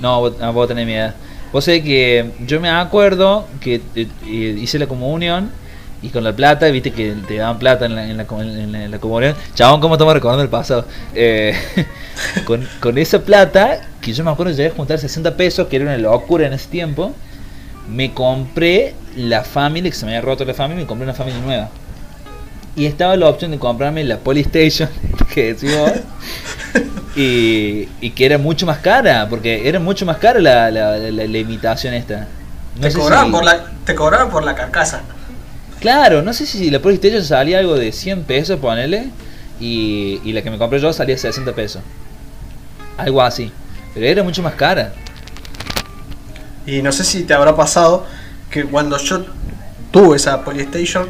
No, vos, ah, vos tenés mi edad. Vos sabés que yo me acuerdo que eh, eh, hice la comunión y con la plata, viste que te daban plata en la, en la, en la- en la comunión. Chabón, ¿cómo estamos recordando el pasado? Eh, con, con esa plata, que yo me acuerdo llegué a juntar 60 pesos, que era una locura en ese tiempo, me compré la Family, que se me había roto la Family, me compré una Family nueva. Y estaba la opción de comprarme la Polystation, que decís vos, y, y que era mucho más cara, porque era mucho más cara la, la, la- imitación esta. No te, cobraban si- por la, te cobraban por la carcasa. Claro, no sé si la PlayStation salía algo de 100 pesos, ponele, y, y la que me compré yo salía 60 pesos. Algo así. Pero era mucho más cara. Y no sé si te habrá pasado que cuando yo tuve esa Polystation,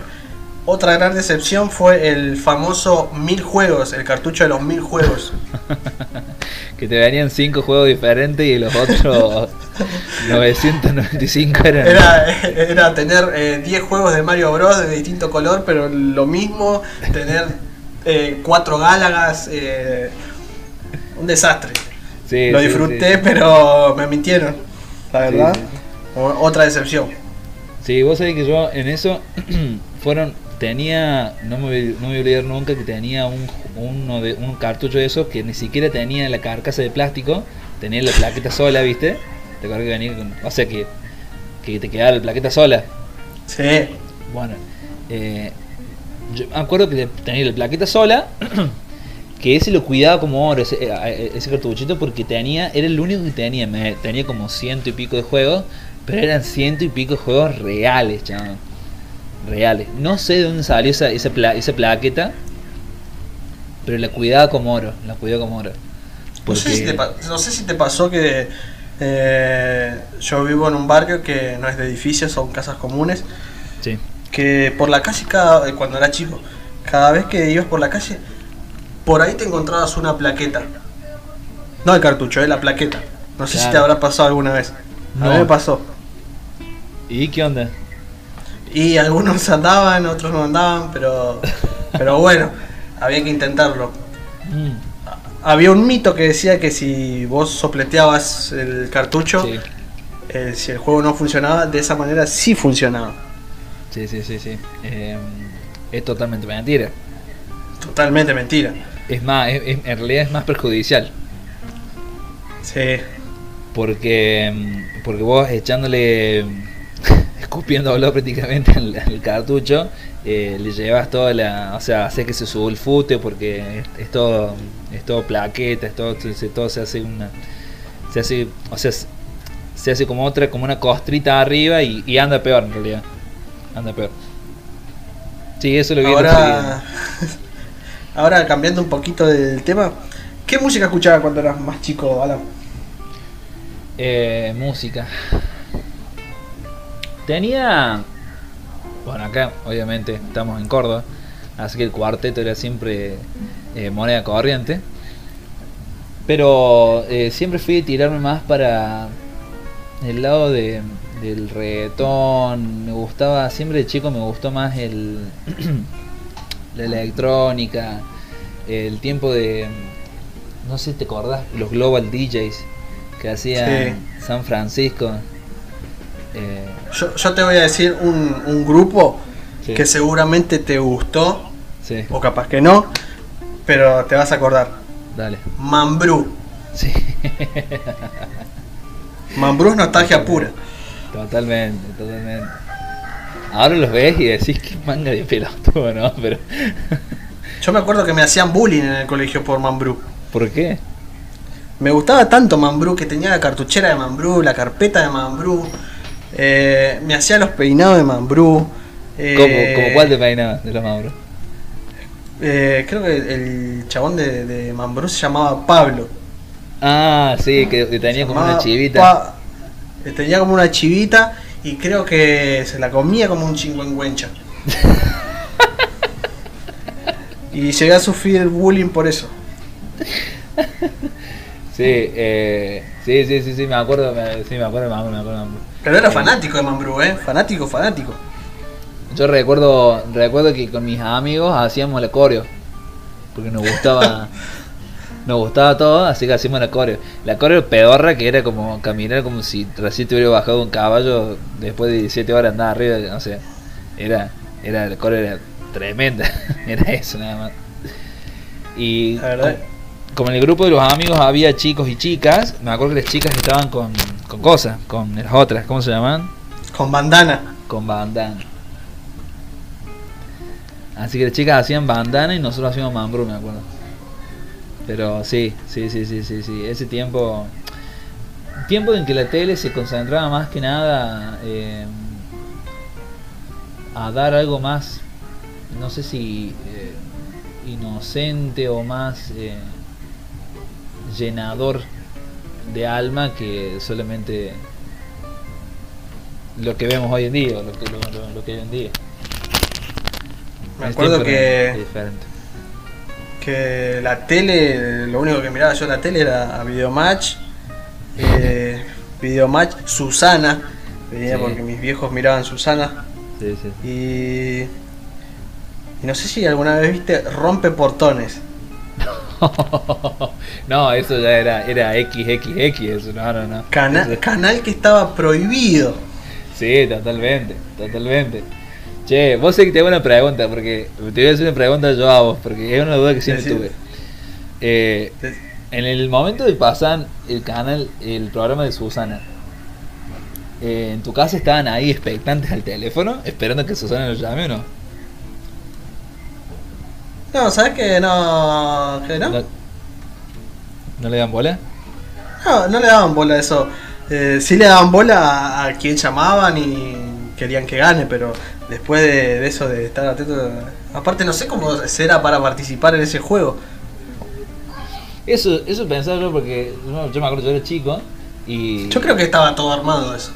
otra gran decepción fue el famoso mil juegos, el cartucho de los mil juegos. Que te venían 5 juegos diferentes y los otros 995 eran... Era, era tener eh, 10 juegos de Mario Bros. de distinto color, pero lo mismo, tener eh, 4 Gálagas, eh, un desastre. Sí, lo disfruté, sí. pero me mintieron, la verdad. Otra decepción. Sí, vos sabés que yo en eso fueron tenía no me, voy- no me voy a olvidar nunca que tenía un uno de un cartucho de esos que ni siquiera tenía la carcasa de plástico, tenía la plaqueta sola, ¿viste? Te acuerdas que venía con, o sea que que te quedaba la plaqueta sola. Sí. Bueno, eh, yo me acuerdo que tenía la plaqueta sola, que ese lo cuidaba como oro, ese, eh, ese cartuchito, porque tenía, era el único que tenía, me- tenía como ciento y pico de juegos, pero eran ciento y pico de juegos reales, chaval. Reales. No sé de dónde salió esa, esa, pla- esa plaqueta, pero la cuidaba como oro, la cuidaba como oro. No sé, si Porque- te, no sé si te pasó que eh, yo vivo en un barrio que no es de edificios, son casas comunes, Sí. que por la calle, cada, eh, cuando era chico, cada vez que ibas por la calle, por ahí te encontrabas una plaqueta. No el cartucho, eh, la plaqueta. No sé si te habrá pasado alguna vez. A No. mí me pasó. ¿Y qué onda? Y algunos andaban, otros no andaban, pero, pero bueno, había que intentarlo. Mm, Había un mito que decía que si vos sopleteabas el cartucho, sí. eh, si el juego no funcionaba, de esa manera sí funcionaba. Sí, sí, sí, sí. Eh, es totalmente mentira. Totalmente mentira. Es más, es- es- en realidad es más perjudicial. Sí. Porque, mm, porque vos echándole, escupiéndolo prácticamente al, al cartucho, eh, le llevas toda la. O sea, hace que se sulfute porque es, es todo es todo plaqueta, es todo, se, todo se hace una. Se hace. O sea, se- hace como otra, como una costrita arriba y, y anda peor en realidad. Anda peor. Sí, eso lo vi. Ahora, ahora cambiando un poquito del tema, ¿qué música escuchabas cuando eras más chico, Alan? Eh, música. Tenía. Bueno, acá obviamente estamos en Córdoba, así que el cuarteto era siempre eh, moneda corriente. Pero eh, siempre fui a tirarme más para el lado de, del reggaetón. Me gustaba, siempre de chico me gustó más el la electrónica, el tiempo de. No sé si te acordás, los Global DJs que hacía San Francisco. Eh, Yo, yo te voy a decir un, un grupo Sí. que seguramente te gustó, sí, o capaz que no, pero te vas a acordar. dale. Mambrú. Sí, Mambrú es nostalgia pura. totalmente, totalmente. Ahora los ves y decís que manga de pelotudo, ¿no? Pero. Yo me acuerdo que me hacían bullying en el colegio por Mambrú. ¿Por qué? Me gustaba tanto Mambrú que tenía la cartuchera de Mambrú, la carpeta de Mambrú. Eh, me hacía los peinados de Mambrú. eh, ¿Cómo, cuál te peinabas de los Mauro? eh, creo que el chabón de, de Mambrú se llamaba Pablo. Ah, sí, que que tenía como una chivita. Pa- eh, tenía como una chivita y creo que se la comía como un chingüengüencha. y llegué a sufrir bullying por eso. Sí, eh, sí, sí, sí, sí, me acuerdo, me, sí, me acuerdo, me acuerdo, me acuerdo. Pero era fanático de Mambrú, ¿eh? Fanático, fanático. Yo recuerdo, recuerdo que con mis amigos hacíamos la coreo, porque nos gustaba, Nos gustaba todo, así que hacíamos la coreo. La coreo pedorra que era como caminar como si recién te hubiera bajado un caballo después de 17 horas andar arriba, no sé. Era, era, la coreo era tremenda. era eso nada más. Y La verdad. co- como en el grupo de los amigos había chicos y chicas, me acuerdo que las chicas estaban con, con cosas, con las otras, ¿cómo se llaman? Con bandana. Con bandana. Así que las chicas hacían bandana y nosotros hacíamos mambrú, me acuerdo. Pero sí, sí, sí, sí, sí, sí. Ese tiempo. Tiempo en que la tele se concentraba más que nada eh, a dar algo más, no sé si eh, inocente o más eh, llenador de alma que solamente lo que vemos hoy en día, lo que, lo, lo- lo que hay hoy en día. Me acuerdo que, diferente. que la tele, lo único que miraba yo en la tele era a Videomatch. Eh, Videomatch, Susana. Sí. porque mis viejos miraban Susana. Sí, sí. Y, y no sé si alguna vez viste Rompe Portones. no, eso ya era, era XXX, eso, no, no, no. Cana- Eso- canal que estaba prohibido. Sí, totalmente, totalmente. Che, vos sé que te hago una pregunta, porque te voy a hacer una pregunta yo a vos, porque es una duda que siempre Decime. tuve. Eh, en el momento de pasar el canal, el programa de Susana, eh, ¿en tu casa estaban ahí expectantes al teléfono, esperando que Susana los llame o no? No, ¿sabes que no? Que no? ¿No, ¿No le dan bola? No, no le daban bola a eso. Eh, sí le daban bola a, a quien llamaban y querían que gane, pero después de, de eso de estar atento. Aparte, no sé cómo será para participar en ese juego. Eso, eso pensaba yo porque yo, yo me acuerdo, yo era chico y... Yo creo que estaba todo armado eso.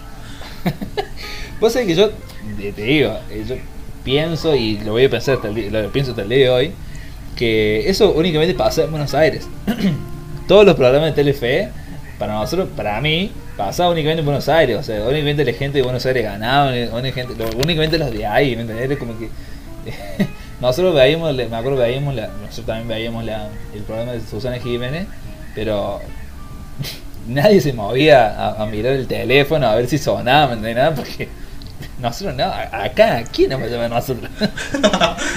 Vos sabés que yo, te digo, eh, yo pienso y lo voy a pensar hasta el día, lo pienso hasta el día de hoy, que eso únicamente pasa en Buenos Aires. Todos los programas de Telefe, para nosotros, para mí, pasaba únicamente en Buenos Aires, o sea, únicamente la gente de Buenos Aires ganaba, únicamente, únicamente los de ahí, ¿me entendés? Como que nosotros veíamos, me acuerdo veíamos la, nosotros también veíamos la, el programa de Susana Jiménez, pero nadie se movía a, a mirar el teléfono a ver si sonaba, ¿me entendés? Nada, porque nosotros no, acá, ¿quién nos va a llamar nosotros?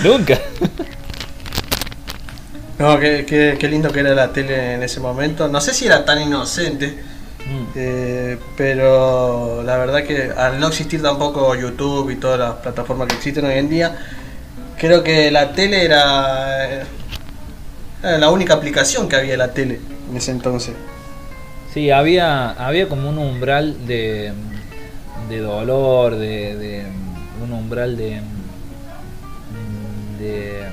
Nunca. No, qué, qué- qué lindo que era la tele en ese momento. No sé si era tan inocente, Mm. eh, pero la verdad que al no existir tampoco YouTube y todas las plataformas que existen hoy en día, creo que la tele era, era la única aplicación que había de la tele en ese entonces. Sí, había, había como un umbral de, de dolor, de, de un umbral de, de,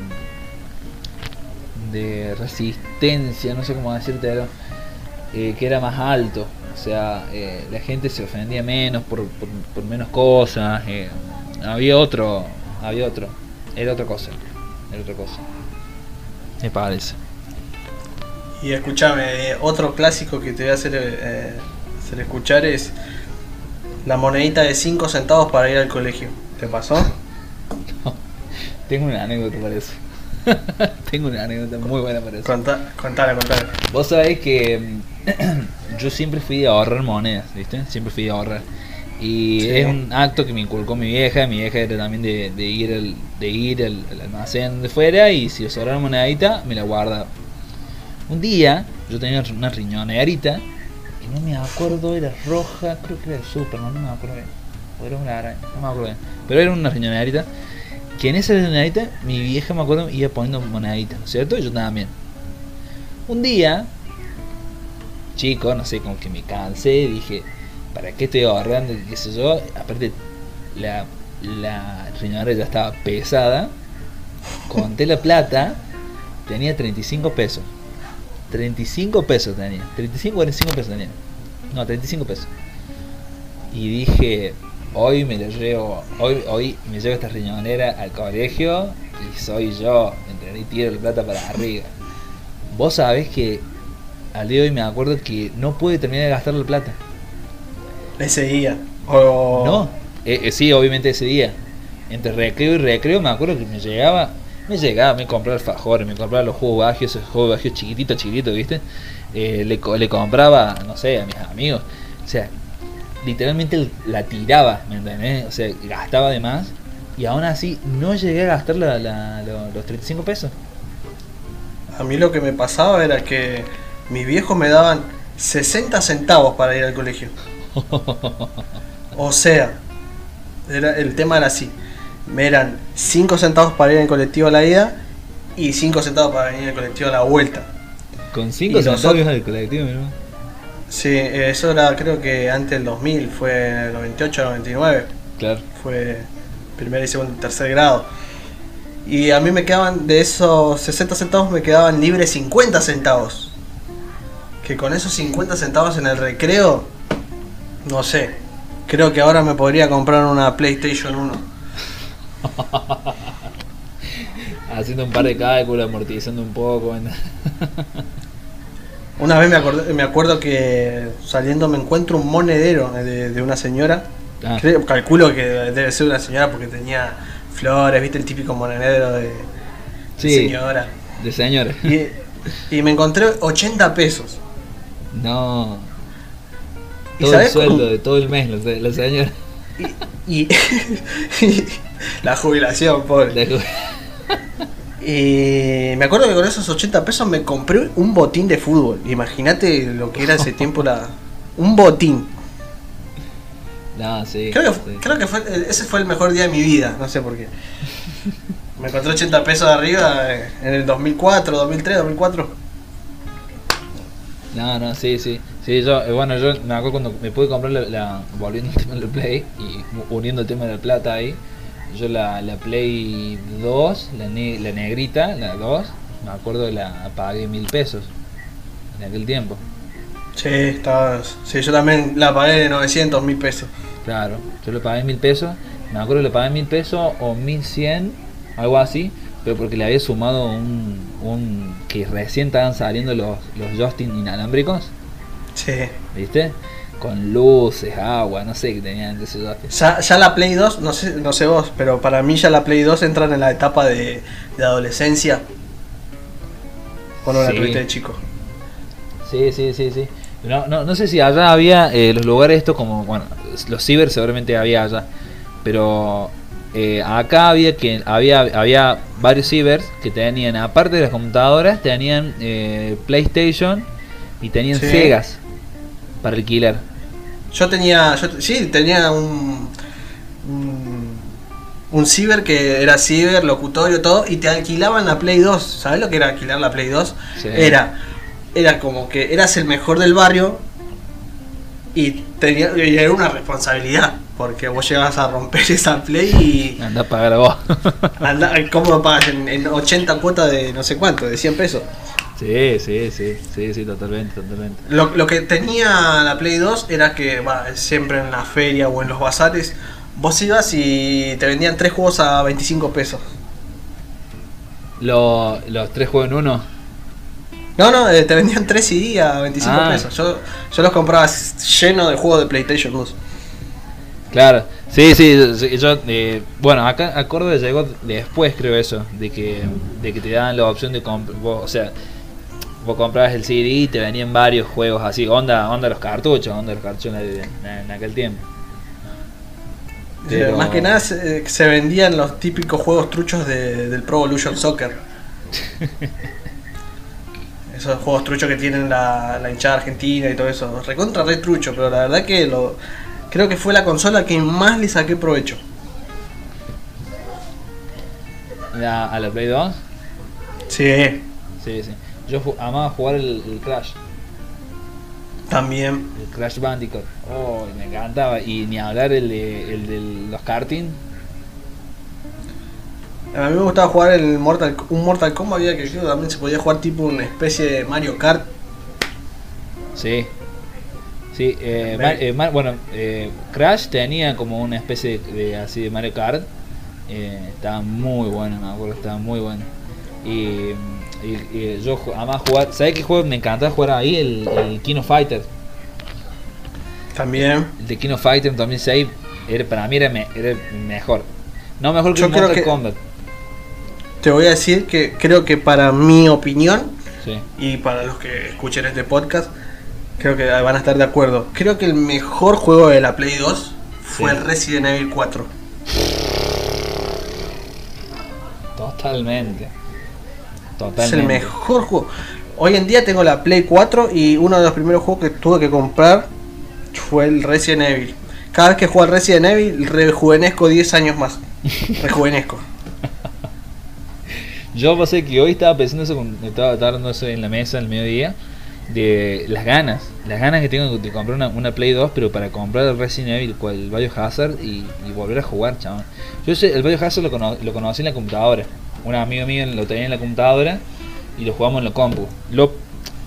de resistencia, no sé cómo decirte, eh, que era más alto. O sea, eh, la gente se ofendía menos por, por, por menos cosas. eh, había otro, había otro, era otra cosa, era otra cosa. Me parece. Y escúchame, otro clásico que te voy a hacer, eh, hacer escuchar es la monedita de 5 centavos para ir al colegio. ¿Te pasó? Tengo una anécdota para eso. Tengo una anécdota muy buena para eso. Contá, contala, contala. Vos sabés que mm, yo siempre fui de ahorrar monedas, ¿viste? Siempre fui de ahorrar. Y Sí. es un acto que me inculcó mi vieja. Mi vieja era también de, de ir, al, de ir al, al almacén de fuera y si sobraba una monedita, me la guardaba. Un día yo tenía una riñonerita y no me acuerdo, era roja, creo que era de super, no, no me acuerdo bien. O era una araña, no me acuerdo bien. Pero era una riñonerita que en esa riñonerita mi vieja me acuerdo iba poniendo moneditas, ¿no es cierto? Y yo también. Un día, chico, no sé, como que me cansé, dije, ¿para qué estoy ahorrando? ¿Qué sé yo? Aparte, la, la riñonera ya estaba pesada. Conté la plata, tenía 35 pesos. 35 pesos tenía. 35 o 45 pesos tenía. No, 35 pesos. Y dije, hoy me lo llevo, hoy, hoy me llevo esta riñonera al colegio y soy yo, ¿entendés? Y tiro la plata para arriba. Vos sabés que al día de hoy me acuerdo que no pude terminar de gastar la plata. Ese día. No, eh, eh, sí, obviamente ese día. Entre recreo y recreo me acuerdo que me llegaba Me llegaba, me compraba alfajores, me compraba los jugos bajios, esos jugos bajios chiquititos, chiquititos, ¿viste? Eh, le, le compraba, no sé, a mis amigos. O sea, literalmente la tiraba, ¿me entendés? O sea, gastaba de más. Y aún así no llegué a gastar la- la- lo- los 35 pesos. A mí lo que me pasaba era que mis viejos me daban 60 centavos para ir al colegio. O sea, era, el tema era así. Me eran 5 centavos para ir en colectivo a la ida y 5 centavos para venir en colectivo a la vuelta. Con 5 Y centavos del colectivo, mi hermano. Sí, eso era creo que antes del 2000, fue en el 98, 99. Claro. Fue primer y segundo y tercer grado. Y a mí me quedaban, de esos 60 centavos, me quedaban libres 50 centavos. Que con esos 50 centavos en el recreo, no sé, creo que ahora me podría comprar una PlayStation 1. Haciendo un par de cálculos, amortizando un poco. Una vez me, acordé- me acuerdo que saliendo me encuentro un monedero de, de una señora. Ah. Creo- calculo que debe ser una señora porque tenía flores, viste el típico monedero de, señora. De señor. Y, y me encontré 80 pesos. No. ¿Y Todo el cómo? sueldo de todo el mes, la, la señora. Y, y- la jubilación, pobre. La- Y me acuerdo que con esos 80 pesos me compré un botín de fútbol. Imagínate lo que era ese tiempo la un botín. No, sí. Creo que, sí. creo que fue, ese fue el mejor día de mi vida, no sé por qué. Me encontré 80 pesos de arriba eh, en el 2004, 2003, 2004. No, no, sí, sí. Sí, yo, eh, bueno, yo me acuerdo cuando me pude comprar la, la- volviendo al tema del Play y uniendo el tema de la plata ahí, yo la, la Play 2, la, ne- la negrita, la 2, me acuerdo la pagué mil pesos en aquel tiempo. Sí, estaba, sí, yo también la pagué de 900, mil pesos. Claro, yo le pagué mil pesos, me acuerdo que le pagué mil pesos o mil cien, algo así, pero porque le había sumado un, un que recién estaban saliendo los, los Justin inalámbricos, Sí. ¿viste? Con luces, agua, no sé qué tenían de Justin. Ya, ya la Play 2, no sé, no sé vos, pero para mí ya la Play 2 entran en la etapa de, de adolescencia. Bueno, la Sí. tuviste de chico. Sí, sí, sí, sí. No, no, no sé si allá había eh, los lugares estos como, bueno, los ciber seguramente había allá, pero eh, acá había que había había varios cibers que tenían, aparte de las computadoras, tenían eh, PlayStation y tenían Sí. Segas para alquilar. Yo tenía, yo, sí, tenía un, un, un ciber que era ciber, locutorio, todo, y te alquilaban la Play 2. ¿Sabes lo que era alquilar la Play 2? Sí. Era, era como que eras el mejor del barrio y, tenía, y era una responsabilidad, porque vos llegabas a romper esa Play y... Anda a pagar a vos. Anda, ¿Cómo lo pagas? En, en 80 cuotas de no sé cuánto, de 100 pesos. Sí, sí, sí, sí, sí, totalmente, totalmente. Lo, lo que tenía la Play 2 era que siempre en la feria o en los bazares vos ibas y te vendían tres juegos a 25 pesos. Lo- los tres juegos en uno. No, no, eh, te vendían tres CD a 25 Ah. pesos. Yo, yo los compraba lleno de juegos de PlayStation 2. Claro, sí, sí, sí, yo, eh, bueno, acá a Córdoba llegó después, creo eso, de que, de que te daban la opción de comprar, o sea, vos comprabas el CD y te venían varios juegos así, onda, onda los cartuchos, onda los cartuchos en, aquel tiempo. Eh, Pero- Más que nada se, se vendían los típicos juegos truchos de- del Pro Evolution Soccer. Esos juegos truchos que tienen la, la hinchada argentina y todo eso. Recontra re trucho, pero la verdad que lo creo que fue la consola que más le saqué provecho. La- a la Play 2, Sí, sí, sí. Yo amaba jugar el, el Crash, también. el Crash Bandicoot, oh, me encantaba, y ni hablar el de, el de los karting, A mí me gustaba jugar el Mortal, un Mortal Kombat, había que también se podía jugar tipo una especie de Mario Kart. Sí. Sí, eh, Mar- eh, Mar- bueno, eh, Crash tenía como una especie de, de- así de Mario Kart. Eh, estaba muy bueno, me acuerdo, estaba muy bueno. Y, y- y yo además jugar, ¿sabes qué juego me encantaba jugar ahí? El, el Kino Fighter. También. El de Kino Fighter 2006 era, para mí era, me- era mejor. No mejor que Yo el creo Mortal que- Kombat. te voy a decir que creo que para mi opinión Sí. y para los que escuchen este podcast, creo que van a estar de acuerdo. Creo que el mejor juego de la Play 2 fue Sí. el Resident Evil 4. Totalmente. Es el mejor juego. Hoy en día tengo la Play 4 y uno de los primeros juegos que tuve que comprar fue el Resident Evil. Cada vez que juego al Resident Evil, rejuvenezco 10 años más. Rejuvenezco. Yo pasé que hoy estaba pensando eso, estaba estaba eso en la mesa al mediodía, de las ganas, las ganas que tengo de comprar una, una Play 2, pero para comprar el Resident Evil, cual el Biohazard y, y volver a jugar, chaval. Yo sé, el Biohazard lo, cono- lo conocí en la computadora, un amigo mío lo tenía en la computadora y lo jugamos en la compu. Lo,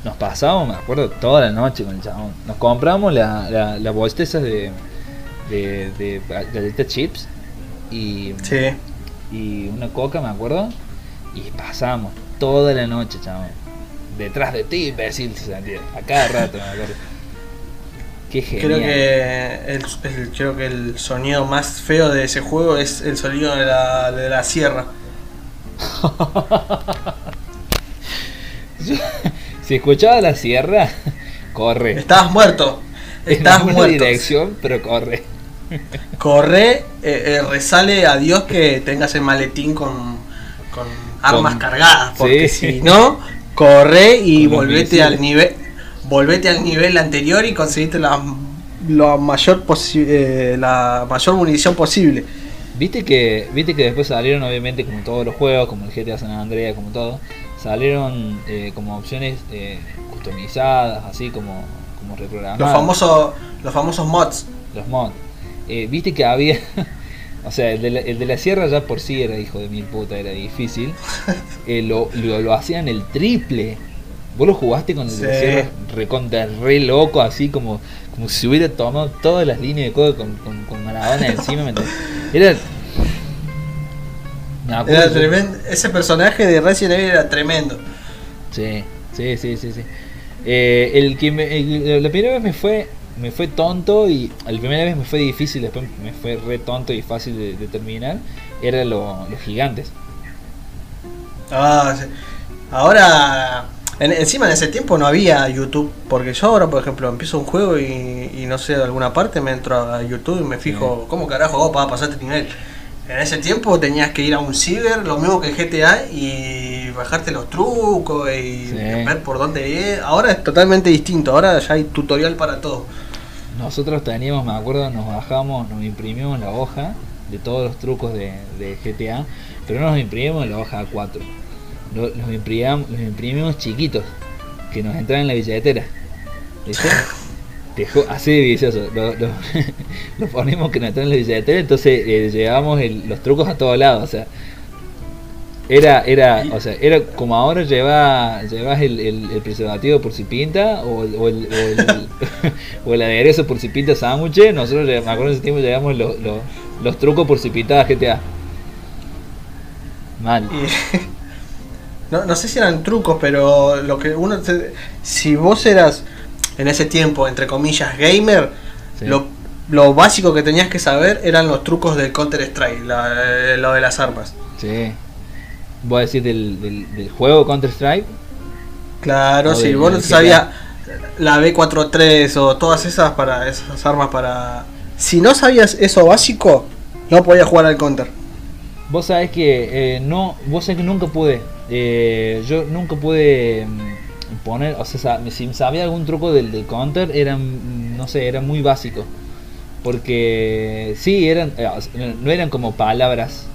nos pasábamos, me acuerdo, toda la noche con el chabón. Nos compramos la, la, la esas de, de, de galletitas chips y Sí. y una coca, me acuerdo, y pasamos toda la noche, chaval. Detrás de ti, imbécil, se sentía. A cada rato, me acuerdo. Qué genial. Creo que el, el- creo que el sonido más feo de ese juego es el sonido de la, de la sierra. si escuchaba la sierra, corre. Estabas muerto. en Estabas alguna muerto. dirección, pero corre. Corre, eh, eh, resale a Dios que tengas el maletín con, con armas Con- cargadas. Porque Sí. si no, corre y Con volvete al nivel. Volvete al nivel anterior y conseguiste la, la mayor posi- eh, la mayor munición posible. Viste que, viste que después salieron, obviamente, como todos los juegos, como el GTA San Andreas, como todo, salieron eh, como opciones eh, customizadas, así como, como reprogramadas. Los famosos, los famosos mods. los mods. Eh, Viste que había. o sea, el de, la, el de la sierra ya por sí era hijo de mil puta, era difícil. Eh, lo, lo, lo hacían el triple. Vos lo jugaste con el Sí. recontra re loco, así como, como si hubiera tomado todas las líneas de código con, con, con Maradona encima. Era. Tremendo. Ese personaje de Resident Evil era tremendo. Sí, sí, sí, sí, sí. Eh, el que me, el- la primera vez me fue me fue tonto y la primera vez me fue difícil, después me fue re tonto y fácil de, de terminar, era lo- los gigantes. Ah, sí. Ahora, en- encima en ese tiempo no había YouTube, porque yo ahora, por ejemplo, empiezo un juego y, y no sé, de alguna parte me entro a YouTube y me fijo, ¿cómo carajo hago para pasar este nivel? En ese tiempo tenías que ir a un ciber, lo mismo que GTA, y bajarte los trucos y Sí. ver por dónde ir. Ahora es totalmente distinto, ahora ya hay tutorial para todo. Nosotros teníamos, me acuerdo, nos bajamos, nos imprimimos la hoja de todos los trucos de, de GTA, pero no nos imprimimos en la hoja A4. Lo- Los imprimimos, los imprimimos chiquitos, que nos entraban en la billetera. ¿Viste? Te ju- así de vicioso. Lo, lo- lo ponemos que nos entraban en la billetera, entonces eh, llevábamos el- los trucos a todos lados. O sea, era, era, o sea, era como ahora lleva, llevas el, el, el preservativo por si pinta o el, o el, o el, o el aderezo por si pinta sándwich. Nosotros, me acuerdo en ese tiempo, llevamos los, los, los trucos por si pintaba GTA. Mal. No, no sé si eran trucos, pero lo que uno se- si vos eras en ese tiempo, entre comillas, gamer, Sí. lo, lo básico que tenías que saber eran los trucos del Counter Strike, la- eh, lo de las armas. Sí. Voy a decir del, del, del juego Counter Strike. Claro, si del- vos no te sabías la B43 o todas esas para esas armas para si no sabías eso básico, no podías jugar al Counter. Vos sabés que eh, no, vos sabés que nunca pude, eh, yo nunca pude mm, poner, o sea, si sabía algún truco del, del counter, eran, no sé, era muy básico, porque sí, eran, eh, no eran como palabras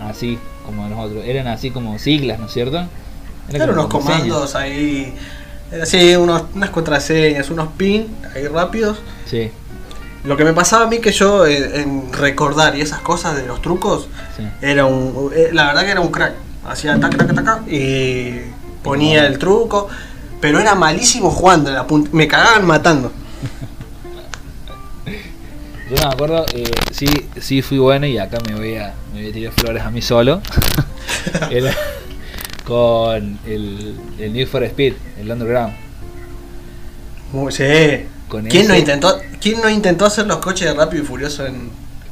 así como los otros, eran así como siglas, ¿no es cierto? Eran unos comandos ahí, era así, unos, unas contraseñas, unos pin ahí rápidos. Sí, Lo que me pasaba a mí que yo eh, en recordar y esas cosas de los trucos, sí. era un, eh, la verdad que era un crack. Hacía tac tac tac tac, y ponía el truco, pero era malísimo jugando, la me cagaban matando. Yo me acuerdo, eh, sí, sí fui bueno y acá me voy a, me voy a tirar flores a mí solo. Era con el, el Need for Speed, el Underground. Muy, sí. Con ¿Quién, no intentó, ¿Quién no intentó hacer los coches de Rápido y Furioso en,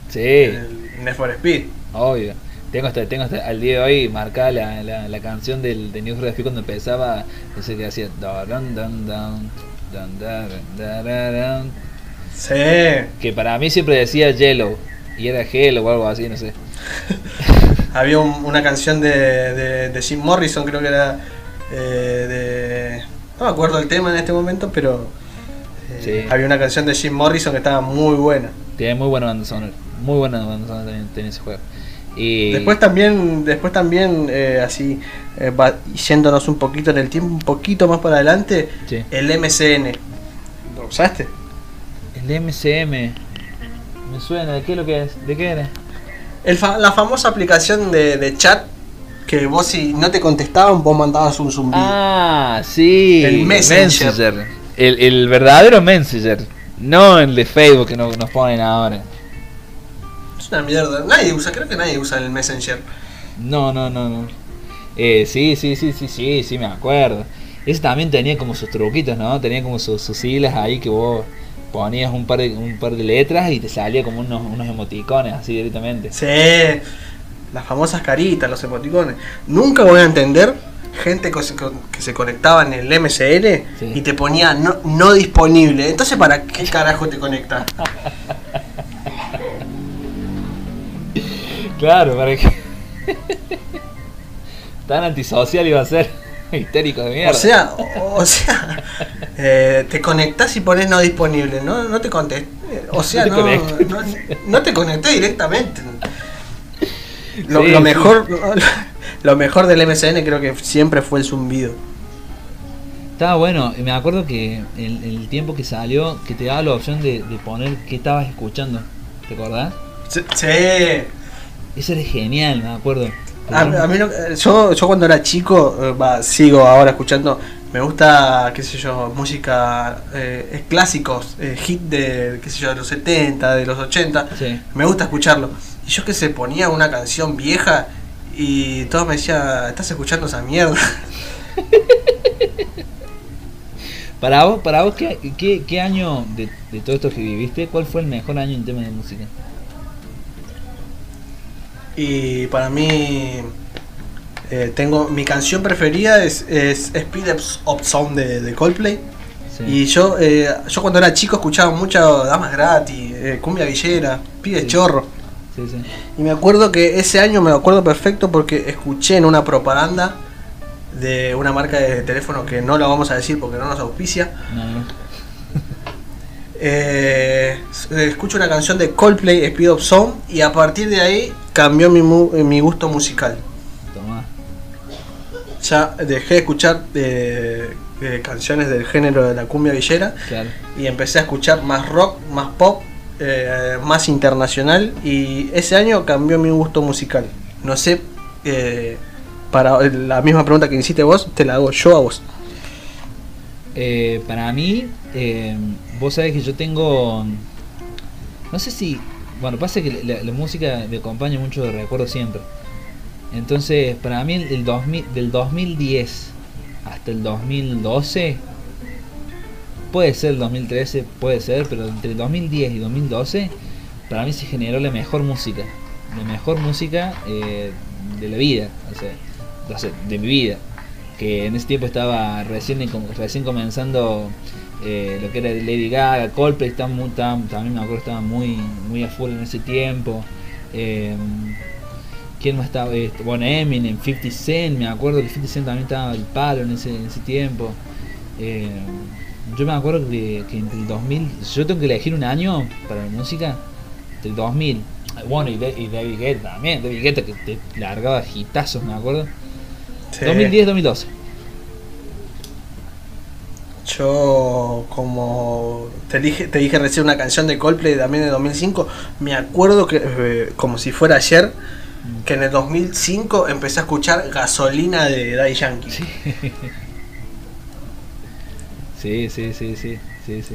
sí. en, el, for Speed? Obvio. Tengo hasta, tengo hasta al día de hoy marcada la, la, canción del, de New for Speed cuando empezaba, ese que hacía... Dun, Sí. Que para mí siempre decía Yellow. Y era Hello o algo así, no sé. Había una canción de, de, Jim Morrison, creo que era. Eh, no me acuerdo el tema en este momento, pero eh, Sí. había una canción de Jim Morrison que estaba muy buena. Tiene muy buena banda sonora, muy buena banda sonora también tiene ese juego. Y Después también, después también eh, así, eh, va- yéndonos un poquito en el tiempo, un poquito más para adelante, Sí. el MCN. ¿Lo usaste? el MCM me suena, ¿de qué es lo que es? ¿De qué era? El fa- la famosa aplicación de, de chat que vos si no te contestaban, vos mandabas un zumbido. Ah, sí. El Messenger. El, el verdadero Messenger. No el de Facebook que nos, nos ponen ahora. Es una mierda. Nadie usa, creo que nadie usa el Messenger. No, no, no, no. Eh, sí, sí, sí, sí, sí, sí, me acuerdo. Ese también tenía como sus truquitos, ¿no? Tenía como sus, sus siglas ahí que vos ponías un par de, un par de letras y te salía como unos, unos emoticones así directamente. Sí, las famosas caritas, los emoticones. Nunca voy a entender gente que se, que se conectaba en el MCN Sí. y te ponía no, no disponible. Entonces, ¿para qué carajo te conectas? Claro, para que. Tan antisocial iba a ser. Histérico de mierda. O sea, o, sea, eh, te conectás y pones no disponible, no, no te contesté. O sea, no, no, no te conecté directamente. Lo, Sí, lo sí. mejor lo mejor del MCN creo que siempre fue el zumbido. Estaba bueno, me acuerdo que el, el tiempo que salió, que te daba la opción de, de poner qué estabas escuchando. ¿Te acordás? Sí. Eso era genial, me acuerdo. A, a mí no- yo, yo cuando era chico, eh, sigo ahora escuchando, me gusta, qué sé yo, música, eh, clásicos, eh, hit de, qué sé yo, de los 70, de los 80, Sí. me gusta escucharlo. Y yo que se ponía una canción vieja y todos me decían, estás escuchando esa mierda. Para vos, para vos ¿qué, qué, qué año de, de todo esto que viviste, cuál fue el mejor año en tema de música? Y para mí, eh, tengo mi canción preferida es, es Speed Up Sound de, de Coldplay. Sí. Y yo, eh, yo cuando era chico escuchaba mucho Damas Gratis, eh, Cumbia Villera, Sí. Chorro. Sí, sí. Y me acuerdo que ese año me acuerdo perfecto porque escuché en una propaganda de una marca de teléfono que no la vamos a decir porque no nos auspicia. No. Eh, escucho una canción de Coldplay, Speed Up Sound, y a partir de ahí cambió mi, mu- eh, mi gusto musical. Tomá. Ya dejé de escuchar eh, eh, canciones del género de la cumbia villera Claro. y empecé a escuchar más rock, más pop, eh, más internacional y ese año cambió mi gusto musical. No sé, eh, para la misma pregunta que hiciste vos, te la hago yo a vos. Eh, para mí, eh, vos sabés que yo tengo. No sé si. Bueno, pasa que la, la música me acompaña mucho de recuerdo siempre. Entonces, para mí, el 2000, del 2010 hasta el 2012, puede ser el 2013, puede ser, pero entre el 2010 y 2012, para mí se generó la mejor música. La mejor música eh, de la vida, o sea, de mi vida que en ese tiempo estaba recién, recién comenzando eh, lo que era Lady Gaga, Coldplay, también me acuerdo estaba muy, muy a full en ese tiempo. Eh, ¿Quién más estaba? Bueno, Eminem, 50 Cent, me acuerdo que 50 Cent también estaba al palo en ese, en ese tiempo. Yo me acuerdo que, que entre el 2000, si yo tengo que elegir un año para la música, entre el 2000, bueno, y, de- y David Guetta también, David Guetta que te largaba hitazos, me acuerdo. 2010-2012. Yo, como te dije, te dije recién una canción de Coldplay también de 2005, me acuerdo que, eh, como si fuera ayer, que en el 2005 empecé a escuchar Gasolina de Daddy Yankee. Sí. Sí, sí, sí, sí, sí, sí.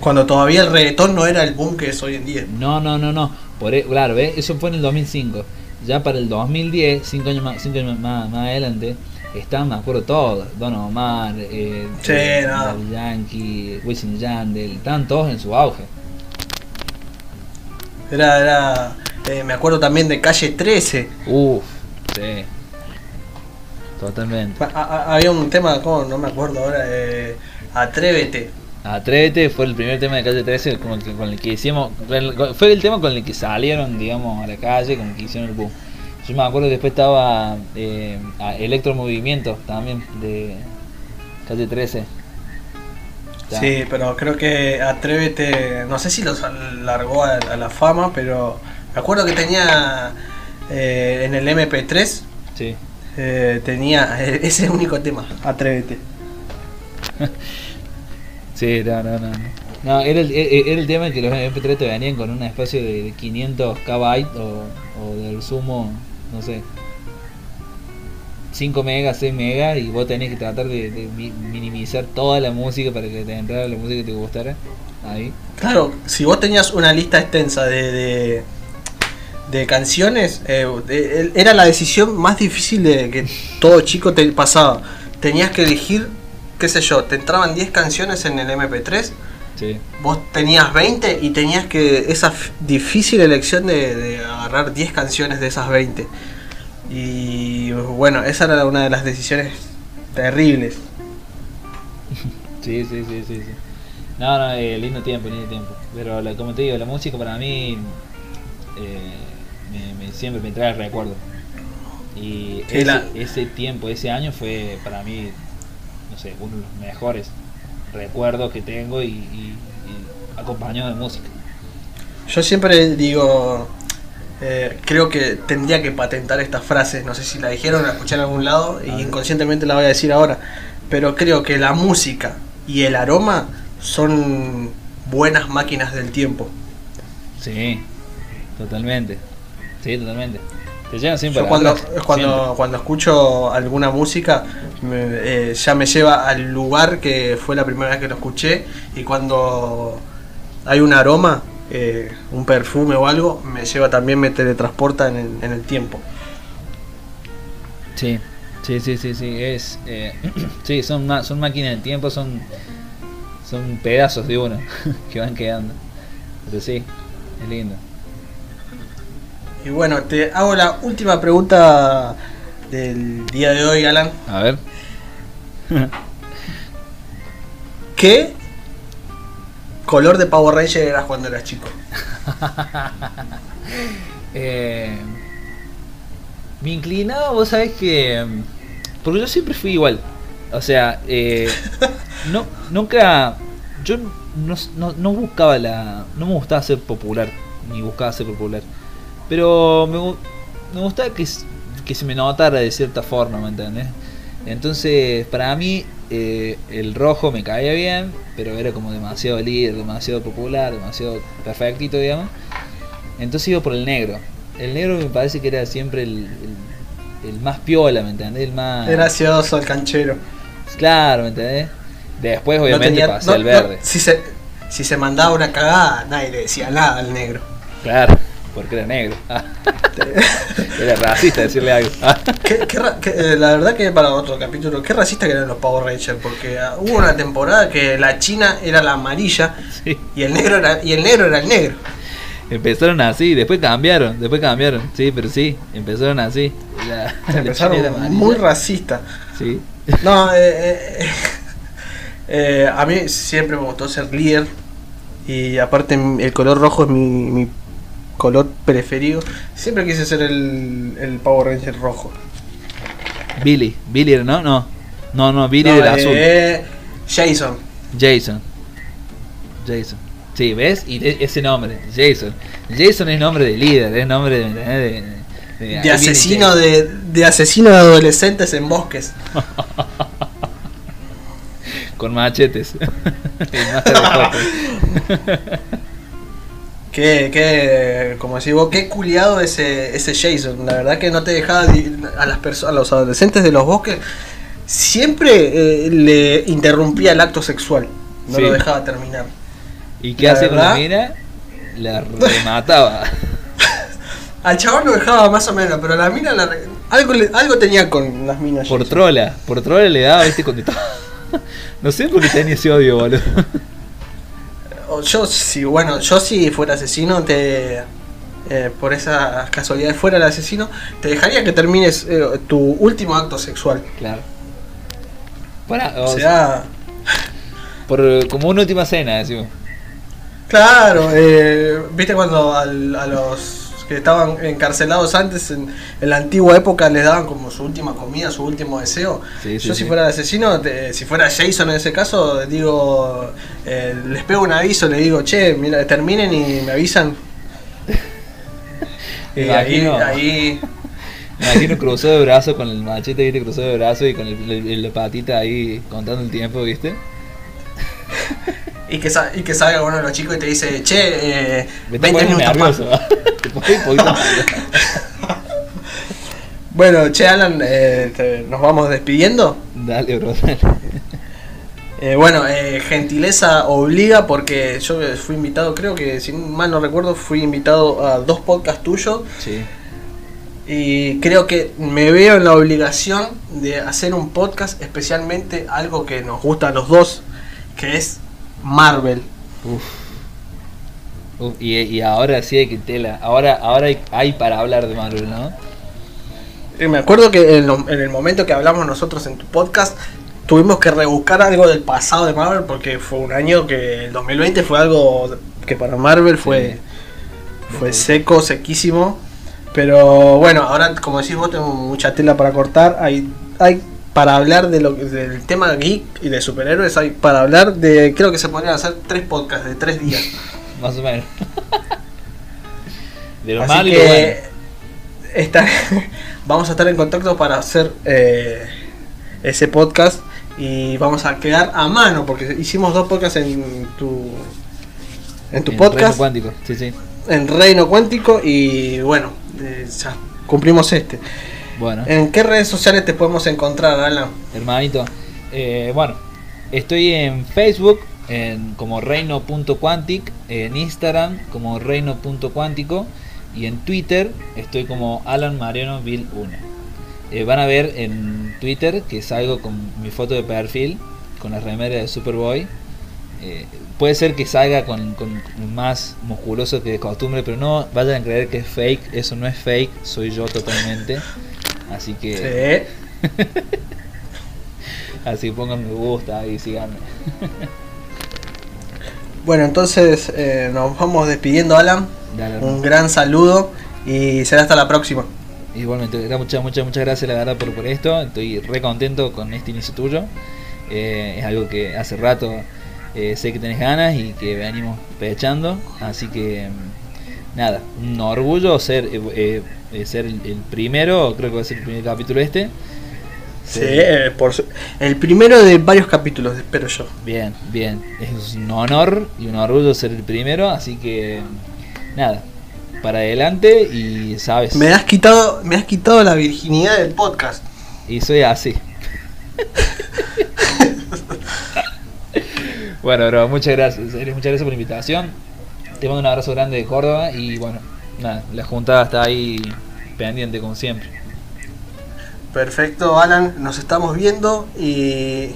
Cuando todavía el reggaetón no era el boom que es hoy en día. No, no, no, no. Por, e- claro, ¿ves? Eso fue en el 2005. Ya para el 2010, cinco años más, cinco años más, más adelante, estaban, me acuerdo, todos. Don Omar, eh, Sí, eh, no. Yankee, Wisin Yandel, estaban todos en su auge. Era, era, Eh, me acuerdo también de Calle 13. Uff, sí. Totalmente. Había un tema, ¿cómo? no me acuerdo ahora, eh, Atrévete. Atrévete fue el primer tema de calle 13 con el que, con el que hicimos. Fue el tema con el que salieron, digamos, a la calle, con el que hicieron el boom. Yo me acuerdo que después estaba eh, Electromovimiento también, de calle 13. Ya. Sí, pero creo que Atrévete, no sé si los largó a, a la fama, pero me acuerdo que tenía eh, en el MP3, Sí. eh, tenía ese único tema, Atrévete. Sí, no, no, no. no. Era el, e- era el tema que los MP3 te venían con un espacio de de 500 KB o, o del sumo, no sé, 5 megas, 6 megas y vos tenés que tratar de, de mi- minimizar toda la música para que te entrara la música que te gustara. Ahí. Claro, si vos tenías una lista extensa de, de, de canciones, eh, eh, era la decisión más difícil de que todo chico te pasaba. Tenías que elegir, qué sé yo, te entraban 10 canciones en el MP3, Sí. vos tenías 20 y tenías que esa difícil elección de, de agarrar 10 canciones de esas 20. Y bueno, esa era una de las decisiones terribles. Sí, sí, sí, sí, sí. No, no, eh, lindo tiempo, lindo tiempo. Pero la- como te digo, la música para mí eh, me, me- siempre me trae recuerdos. Y ese, la- ese tiempo, ese año fue para mí, sé, uno de los mejores recuerdos que tengo y, y- y acompañado de música. Yo siempre digo, eh, creo que tendría que patentar estas frases, no sé si la dijeron, la escuché en algún lado y inconscientemente la voy a decir ahora, pero creo que la música y el aroma son buenas máquinas del tiempo. Sí, totalmente. Sí, totalmente. Te llegan siempre Yo cuando, cuando, siempre. cuando escucho alguna música me- eh, ya me lleva al lugar que fue la primera vez que lo escuché y cuando hay un aroma, eh, un perfume o algo, me lleva también, me teletransporta en el, en el tiempo. Sí, sí, sí, sí, sí, es, eh, sí, son, son máquinas del tiempo, son, son pedazos de uno que van quedando. Pero sí, es lindo. Y bueno, te hago la última pregunta del día de hoy, Alan. A ver. ¿Qué color de Power Ranger eras cuando eras chico? Eh, me inclinaba, vos sabés que. Porque yo siempre fui igual. O sea, eh, no, nunca. Yo no, no, no buscaba la. No me gustaba ser popular. Ni buscaba ser popular. Pero me, me gustaba que, que se me notara de cierta forma, ¿me entendés? Entonces, para mí, eh, el rojo me caía bien, pero era como demasiado líder, demasiado popular, demasiado perfectito, digamos. Entonces iba por el negro. El negro me parece que era siempre el, el- el más piola, ¿me entendés? El más. Gracioso el canchero. Claro, ¿me entendés? Después, No obviamente, tenía- pasé no- al verde. no, si, se, si se mandaba una cagada, nadie le decía nada al negro. Claro, porque era negro. era racista decirle algo. ¿Qué- qué ra- qué- eh, la verdad que para otro capítulo, qué racista que eran los Power Rangers, porque ah, hubo una temporada que la china era la amarilla Sí. y el negro era, y el negro era el negro. Empezaron así, después cambiaron, después cambiaron. Sí, pero sí, empezaron así. La, Empezaron muy racista. Sí. No, eh, eh, eh, a mí siempre me gustó ser líder y aparte el color rojo es mi, mi color preferido. Siempre quise ser el, el Power Ranger rojo. Billy, Billy ¿no? No, no, no Billy No, era azul. eh, Jason. Jason. Jason. Sí, ¿ves? Y de- ese nombre, Jason. Jason es nombre de líder, es nombre de. de, de- De asesino de, de asesino de adolescentes en bosques. Con machetes. Qué, qué, como decís vos, qué culiado ese, ese Jason. La verdad que no te dejaba a las personas, a los adolescentes de los bosques. Siempre eh, le interrumpía el acto sexual. No Sí. lo dejaba terminar. ¿Y qué La hacía con la mina? La remataba. Al chabón lo dejaba más o menos, pero la mina la re- algo, le- algo tenía con las minas. Por Jason. trola. Por trola le daba, viste, cuando estaba- No sé por qué tenía ese odio, boludo. Yo si bueno, yo si fuera asesino te eh, por esas casualidades fuera el asesino, te dejaría que termines eh, tu último acto sexual. Claro. Para, O sea, por, como una última cena, decimos. claro, eh, viste cuando al- a los que estaban encarcelados antes en, en la antigua época les daban como su última comida, su último deseo. Sí, sí, Yo si sí. fuera el asesino, te- si fuera Jason en ese caso, digo, eh, les pego un aviso, le digo, che, mira, terminen y me avisan. Y ahí, ahí Me imagino cruzado de brazo con el machete, viste, cruzado de brazo y con el, patita ahí contando el tiempo, viste. Y que, y que salga uno de los chicos y te dice, che, eh, Me está 20 poniendo minutos más. Bueno, che, Alan, eh, te- nos vamos despidiendo. Dale, bro, dale. Eh, bueno, eh, gentileza obliga porque yo fui invitado, creo que si mal no recuerdo, fui invitado a dos podcasts tuyos Sí. y creo que me veo en la obligación de hacer un podcast, especialmente algo que nos gusta a los dos, que es Marvel. Uf. Uf, y, y ahora sí hay que tela. Ahora, ahora hay, hay para hablar de Marvel, ¿no? Eh, Me acuerdo que en, lo- en el momento que hablamos nosotros en tu podcast, tuvimos que rebuscar algo del pasado de Marvel porque fue un año que el 2020 fue algo que para Marvel fue, fue seco, sequísimo. Pero bueno, ahora como decís vos, tengo mucha tela para cortar. Hay, hay para hablar de lo, del tema geek y de superhéroes, hay para hablar de, creo que se podrían hacer tres podcasts de tres días. Más o menos. de lo Así y que lo bueno. está- vamos a estar en contacto para hacer eh, ese podcast y vamos a quedar a mano porque hicimos dos podcasts en tu en tu En Reino podcast Cuántico, sí, sí. en Reino Cuántico y bueno eh, ya cumplimos este. Bueno. ¿En qué redes sociales te podemos encontrar, Alan? hermanito. Eh, bueno, estoy en Facebook en, como reino.quantic, en Instagram como reino.cuántico y en Twitter estoy como Alan Mariano Bill 1. Eh, van a ver en Twitter que salgo con mi foto de perfil, con la remera de Superboy. Eh, puede ser que salga con, con más musculoso que de costumbre, pero no vayan a creer que es fake, eso no es fake, soy yo totalmente. Así que... Sí. Así pongan me gusta y síganme. Bueno, entonces eh, nos vamos despidiendo, Alan. Dale. Un gran saludo y será hasta la próxima. Igualmente, muchas, muchas, muchas gracias la verdad por, por esto. Estoy re contento con este inicio tuyo. Eh, es algo que hace rato eh, sé que tenés ganas y que venimos pechando. Así que nada, un orgullo ser, eh, eh, eh, ser el, el primero, creo que va a ser el primer capítulo este. Sí, eh, por su- el primero de varios capítulos, espero yo. Bien, bien. Es un honor y un orgullo ser el primero. Así que nada, para adelante y sabes. Me has quitado, me has quitado la virginidad del podcast. Y soy así. bueno, bro, muchas gracias. Muchas gracias por la invitación. Te mando un abrazo grande de Córdoba y bueno, nada, la juntada está ahí pendiente como siempre. Perfecto, Alan, nos estamos viendo y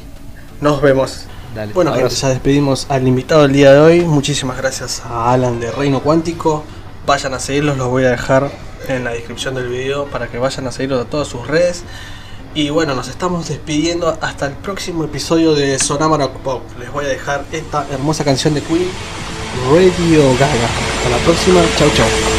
nos vemos. Dale, Bueno, gente, ya despedimos al invitado del día de hoy. Muchísimas gracias a Alan de Reino Cuántico. Vayan a seguirlos, los voy a dejar en la descripción del video para que vayan a seguirlos a todas sus redes. Y bueno, nos estamos despidiendo hasta el próximo episodio de Sonamara Pop. Les voy a dejar esta hermosa canción de Queen, Radio Gaga. Hasta la próxima, chau chau.